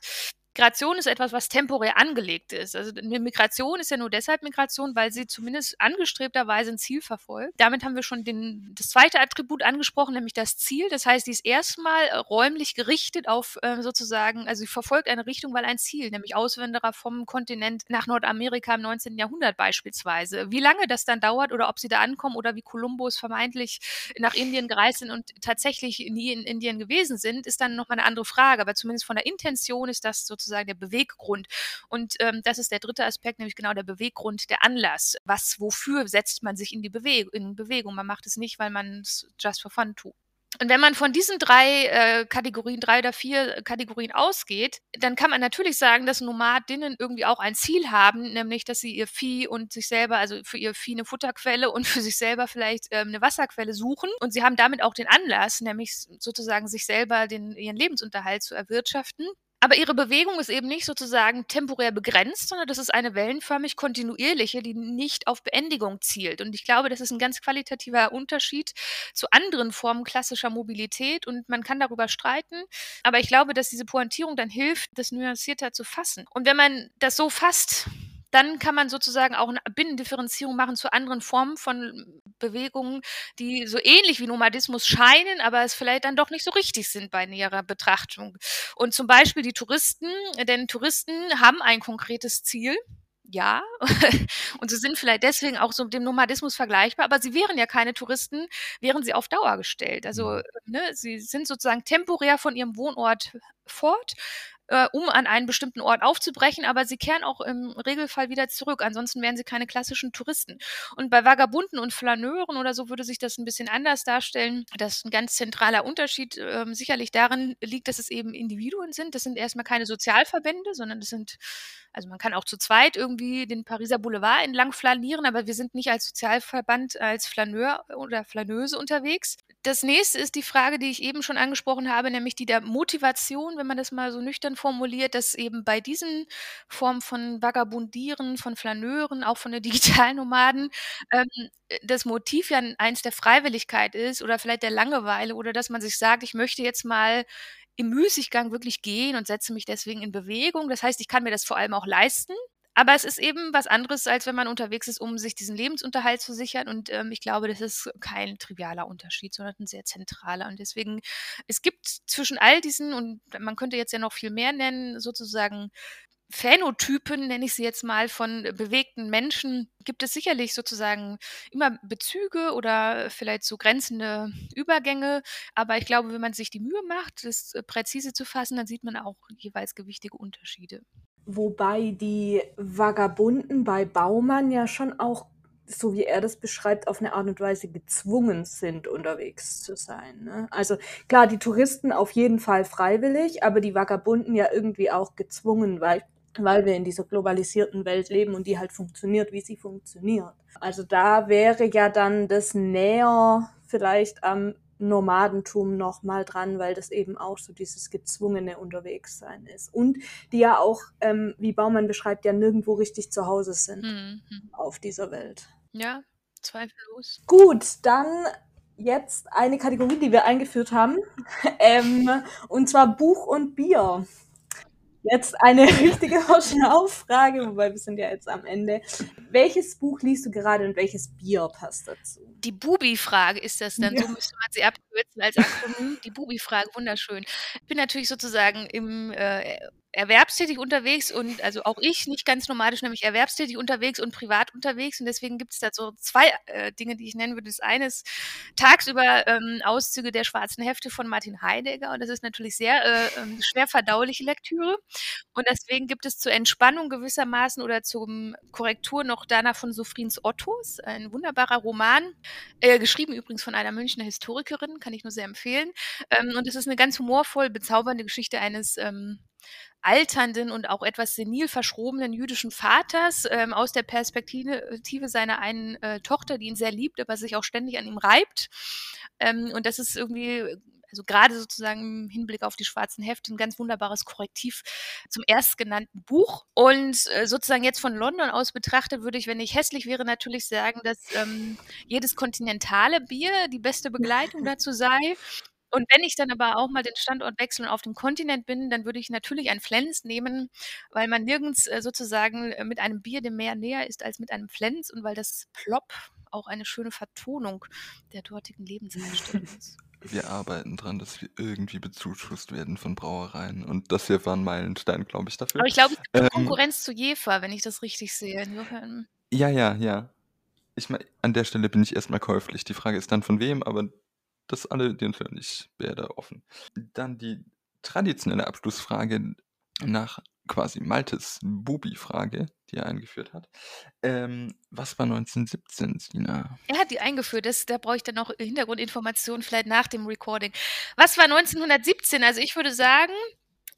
Migration ist etwas, was temporär angelegt ist. Also eine Migration ist ja nur deshalb Migration, weil sie zumindest angestrebterweise ein Ziel verfolgt. Damit haben wir schon den, das zweite Attribut angesprochen, nämlich das Ziel. Das heißt, sie ist erstmal äh, räumlich gerichtet auf äh, sozusagen, also sie verfolgt eine Richtung, weil ein Ziel, nämlich Auswanderer vom Kontinent nach Nordamerika im 19. Jahrhundert beispielsweise. Wie lange das dann dauert oder ob sie da ankommen oder wie Kolumbus vermeintlich nach Indien gereist sind und tatsächlich nie in Indien gewesen sind, ist dann nochmal eine andere Frage. Aber zumindest von der Intention ist das sozusagen sozusagen der Beweggrund. Und ähm, das ist der dritte Aspekt, nämlich genau der Beweggrund, der Anlass. Was, wofür setzt man sich in die Bewegung? In Bewegung? Man macht es nicht, weil man es just for fun tut. Und wenn man von diesen drei äh, Kategorien, drei oder vier Kategorien ausgeht, dann kann man natürlich sagen, dass Nomadinnen irgendwie auch ein Ziel haben, nämlich, dass sie ihr Vieh und sich selber, also für ihr Vieh eine Futterquelle und für sich selber vielleicht ähm, eine Wasserquelle suchen. Und sie haben damit auch den Anlass, nämlich sozusagen sich selber den, ihren Lebensunterhalt zu erwirtschaften. Aber ihre Bewegung ist eben nicht sozusagen temporär begrenzt, sondern das ist eine wellenförmig kontinuierliche, die nicht auf Beendigung zielt. Und ich glaube, das ist ein ganz qualitativer Unterschied zu anderen Formen klassischer Mobilität und man kann darüber streiten. Aber ich glaube, dass diese Pointierung dann hilft, das nuancierter zu fassen. Und wenn man das so fasst, dann kann man sozusagen auch eine Binnendifferenzierung machen zu anderen Formen von Bewegungen, die so ähnlich wie Nomadismus scheinen, aber es vielleicht dann doch nicht so richtig sind bei näherer Betrachtung. Und zum Beispiel die Touristen, denn Touristen haben ein konkretes Ziel ja. und sie sind vielleicht deswegen auch so mit dem Nomadismus vergleichbar, aber sie wären ja keine Touristen, wären sie auf Dauer gestellt. Also mhm. ne, sie sind sozusagen temporär von ihrem Wohnort fort, äh, um an einen bestimmten Ort aufzubrechen, aber sie kehren auch im Regelfall wieder zurück. Ansonsten wären sie keine klassischen Touristen. Und bei Vagabunden und Flaneuren oder so würde sich das ein bisschen anders darstellen. Das ist ein ganz zentraler Unterschied äh, sicherlich darin liegt, dass es eben Individuen sind. Das sind erstmal keine Sozialverbände, sondern das sind also man kann auch zu zweit irgendwie den Pariser Boulevard entlang flanieren, aber wir sind nicht als Sozialverband, als Flaneur oder Flaneuse unterwegs. Das nächste ist die Frage, die ich eben schon angesprochen habe, nämlich die der Motivation, wenn man das mal so nüchtern formuliert, dass eben bei diesen Formen von Vagabundieren, von Flaneuren, auch von den Digitalnomaden, ähm, das Motiv ja eins der Freiwilligkeit ist oder vielleicht der Langeweile oder dass man sich sagt, ich möchte jetzt mal im Müßiggang wirklich gehen und setze mich deswegen in Bewegung. Das heißt, ich kann mir das vor allem auch leisten. Aber es ist eben was anderes, als wenn man unterwegs ist, um sich diesen Lebensunterhalt zu sichern. Und ähm, ich glaube, das ist kein trivialer Unterschied, sondern ein sehr zentraler. Und deswegen, es gibt zwischen all diesen, und man könnte jetzt ja noch viel mehr nennen, sozusagen Phänotypen, nenne ich sie jetzt mal, von bewegten Menschen, gibt es sicherlich sozusagen immer Bezüge oder vielleicht so grenzende Übergänge. Aber ich glaube, wenn man sich die Mühe macht, das präzise zu fassen, dann sieht man auch jeweils gewichtige Unterschiede. Wobei die Vagabunden bei Baumann ja schon auch, so wie er das beschreibt, auf eine Art und Weise gezwungen sind, unterwegs zu sein. Ne? Also klar, die Touristen auf jeden Fall freiwillig, aber die Vagabunden ja irgendwie auch gezwungen, weil weil wir in dieser globalisierten Welt leben und die halt funktioniert, wie sie funktioniert. Also da wäre ja dann das näher vielleicht am Nomadentum noch mal dran, weil das eben auch so dieses gezwungene Unterwegssein ist. Und die ja auch, ähm, wie Baumann beschreibt, ja nirgendwo richtig zu Hause sind mhm. auf dieser Welt. Ja, zweifellos. Gut, dann jetzt eine Kategorie, die wir eingeführt haben, ähm, und zwar Buch und Bier. Jetzt eine richtige Schnauffrage, wobei wir sind ja jetzt am Ende. Welches Buch liest du gerade und welches Bier passt dazu? Die Bubi-Frage ist das dann, ja. so müsste man sie abkürzen als Akronym. Die Bubi-Frage, wunderschön. Ich bin natürlich sozusagen im äh, erwerbstätig unterwegs und also auch ich nicht ganz nomadisch, nämlich erwerbstätig unterwegs und privat unterwegs. Und deswegen gibt es da so zwei äh, Dinge, die ich nennen würde. Das eine ist tagsüber ähm, Auszüge der schwarzen Hefte von Martin Heidegger. Und das ist natürlich sehr äh, ähm, schwer verdauliche Lektüre. Und deswegen gibt es zur Entspannung gewissermaßen oder zum Korrektur noch danach von Sofrins Ottos, ein wunderbarer Roman, äh, geschrieben übrigens von einer Münchner Historikerin, kann ich nur sehr empfehlen. Ähm, und es ist eine ganz humorvoll bezaubernde Geschichte eines ähm, alternden und auch etwas senil verschrobenen jüdischen Vaters ähm, aus der Perspektive seiner einen äh, Tochter, die ihn sehr liebt, aber sich auch ständig an ihm reibt. Ähm, und das ist irgendwie also gerade sozusagen im Hinblick auf die schwarzen Hefte ein ganz wunderbares Korrektiv zum erstgenannten Buch. Und äh, sozusagen jetzt von London aus betrachtet, würde ich, wenn ich hässlich wäre, natürlich sagen, dass ähm, jedes kontinentale Bier die beste Begleitung dazu sei. Und wenn ich dann aber auch mal den Standort wechsle und auf dem Kontinent bin, dann würde ich natürlich ein Flens nehmen, weil man nirgends äh, sozusagen äh, mit einem Bier dem Meer näher ist als mit einem Flens und weil das Plop auch eine schöne Vertonung der dortigen Lebenseinstellung ist. Wir arbeiten dran, dass wir irgendwie bezuschusst werden von Brauereien. Und das hier war ein Meilenstein, glaube ich, dafür. Aber ich glaube, es gibt ähm, Konkurrenz zu Jefer, wenn ich das richtig sehe. Insofern. Ja, ja, ja. Ich meine, an der Stelle bin ich erstmal käuflich. Die Frage ist dann von wem, aber das alle den Film. Ich wäre da offen. Dann die traditionelle Abschlussfrage nach quasi Maltes Bubi-Frage, die er eingeführt hat. Ähm, was war 1917, Sina? Er hat die eingeführt, das, da brauche ich dann noch Hintergrundinformationen vielleicht nach dem Recording. Was war 1917? Also ich würde sagen,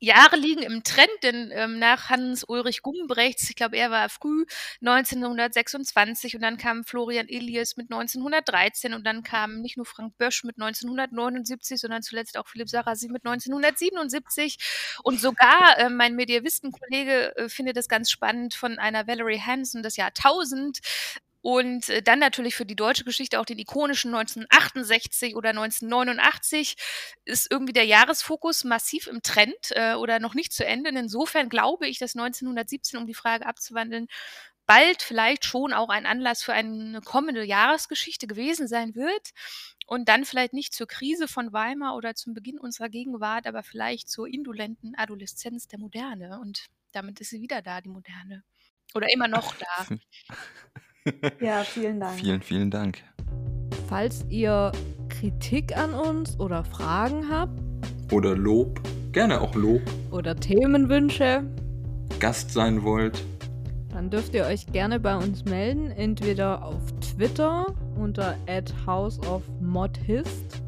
Jahre liegen im Trend, denn ähm, nach Hans-Ulrich Gumbrechts, ich glaube, er war früh 1926 und dann kam Florian Illies mit 1913 und dann kam nicht nur Frank Bösch mit 1979, sondern zuletzt auch Philipp Sarasi mit 1977 und sogar äh, mein Medievistenkollege äh, findet es ganz spannend von einer Valerie Hansen das Jahr 1000 und äh, dann natürlich für die deutsche Geschichte auch den ikonischen 1968 oder 1989 ist irgendwie der Jahresfokus massiv im Trend äh, oder noch nicht zu Ende. insofern glaube ich, dass 1917, um die Frage abzuwandeln, bald vielleicht schon auch ein Anlass für eine kommende Jahresgeschichte gewesen sein wird. Und dann vielleicht nicht zur Krise von Weimar oder zum Beginn unserer Gegenwart, aber vielleicht zur indolenten Adoleszenz der Moderne. Und damit ist sie wieder da, die Moderne. Oder immer noch da. Ja, vielen Dank. Vielen, vielen Dank. Falls ihr Kritik an uns oder Fragen habt Oder Lob, gerne auch Lob, oder Themenwünsche, Gast sein wollt. dann dürft ihr euch gerne bei uns melden, entweder auf Twitter unter @houseofmodhist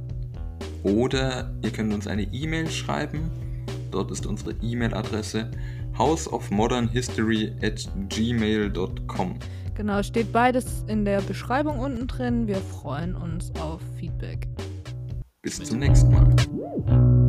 Oder ihr könnt uns eine E-Mail schreiben. Dort ist unsere E-Mail-Adresse houseofmodernhistory at gmail.com. Genau, steht beides in der Beschreibung unten drin. Wir freuen uns auf Feedback. Bis zum nächsten Mal.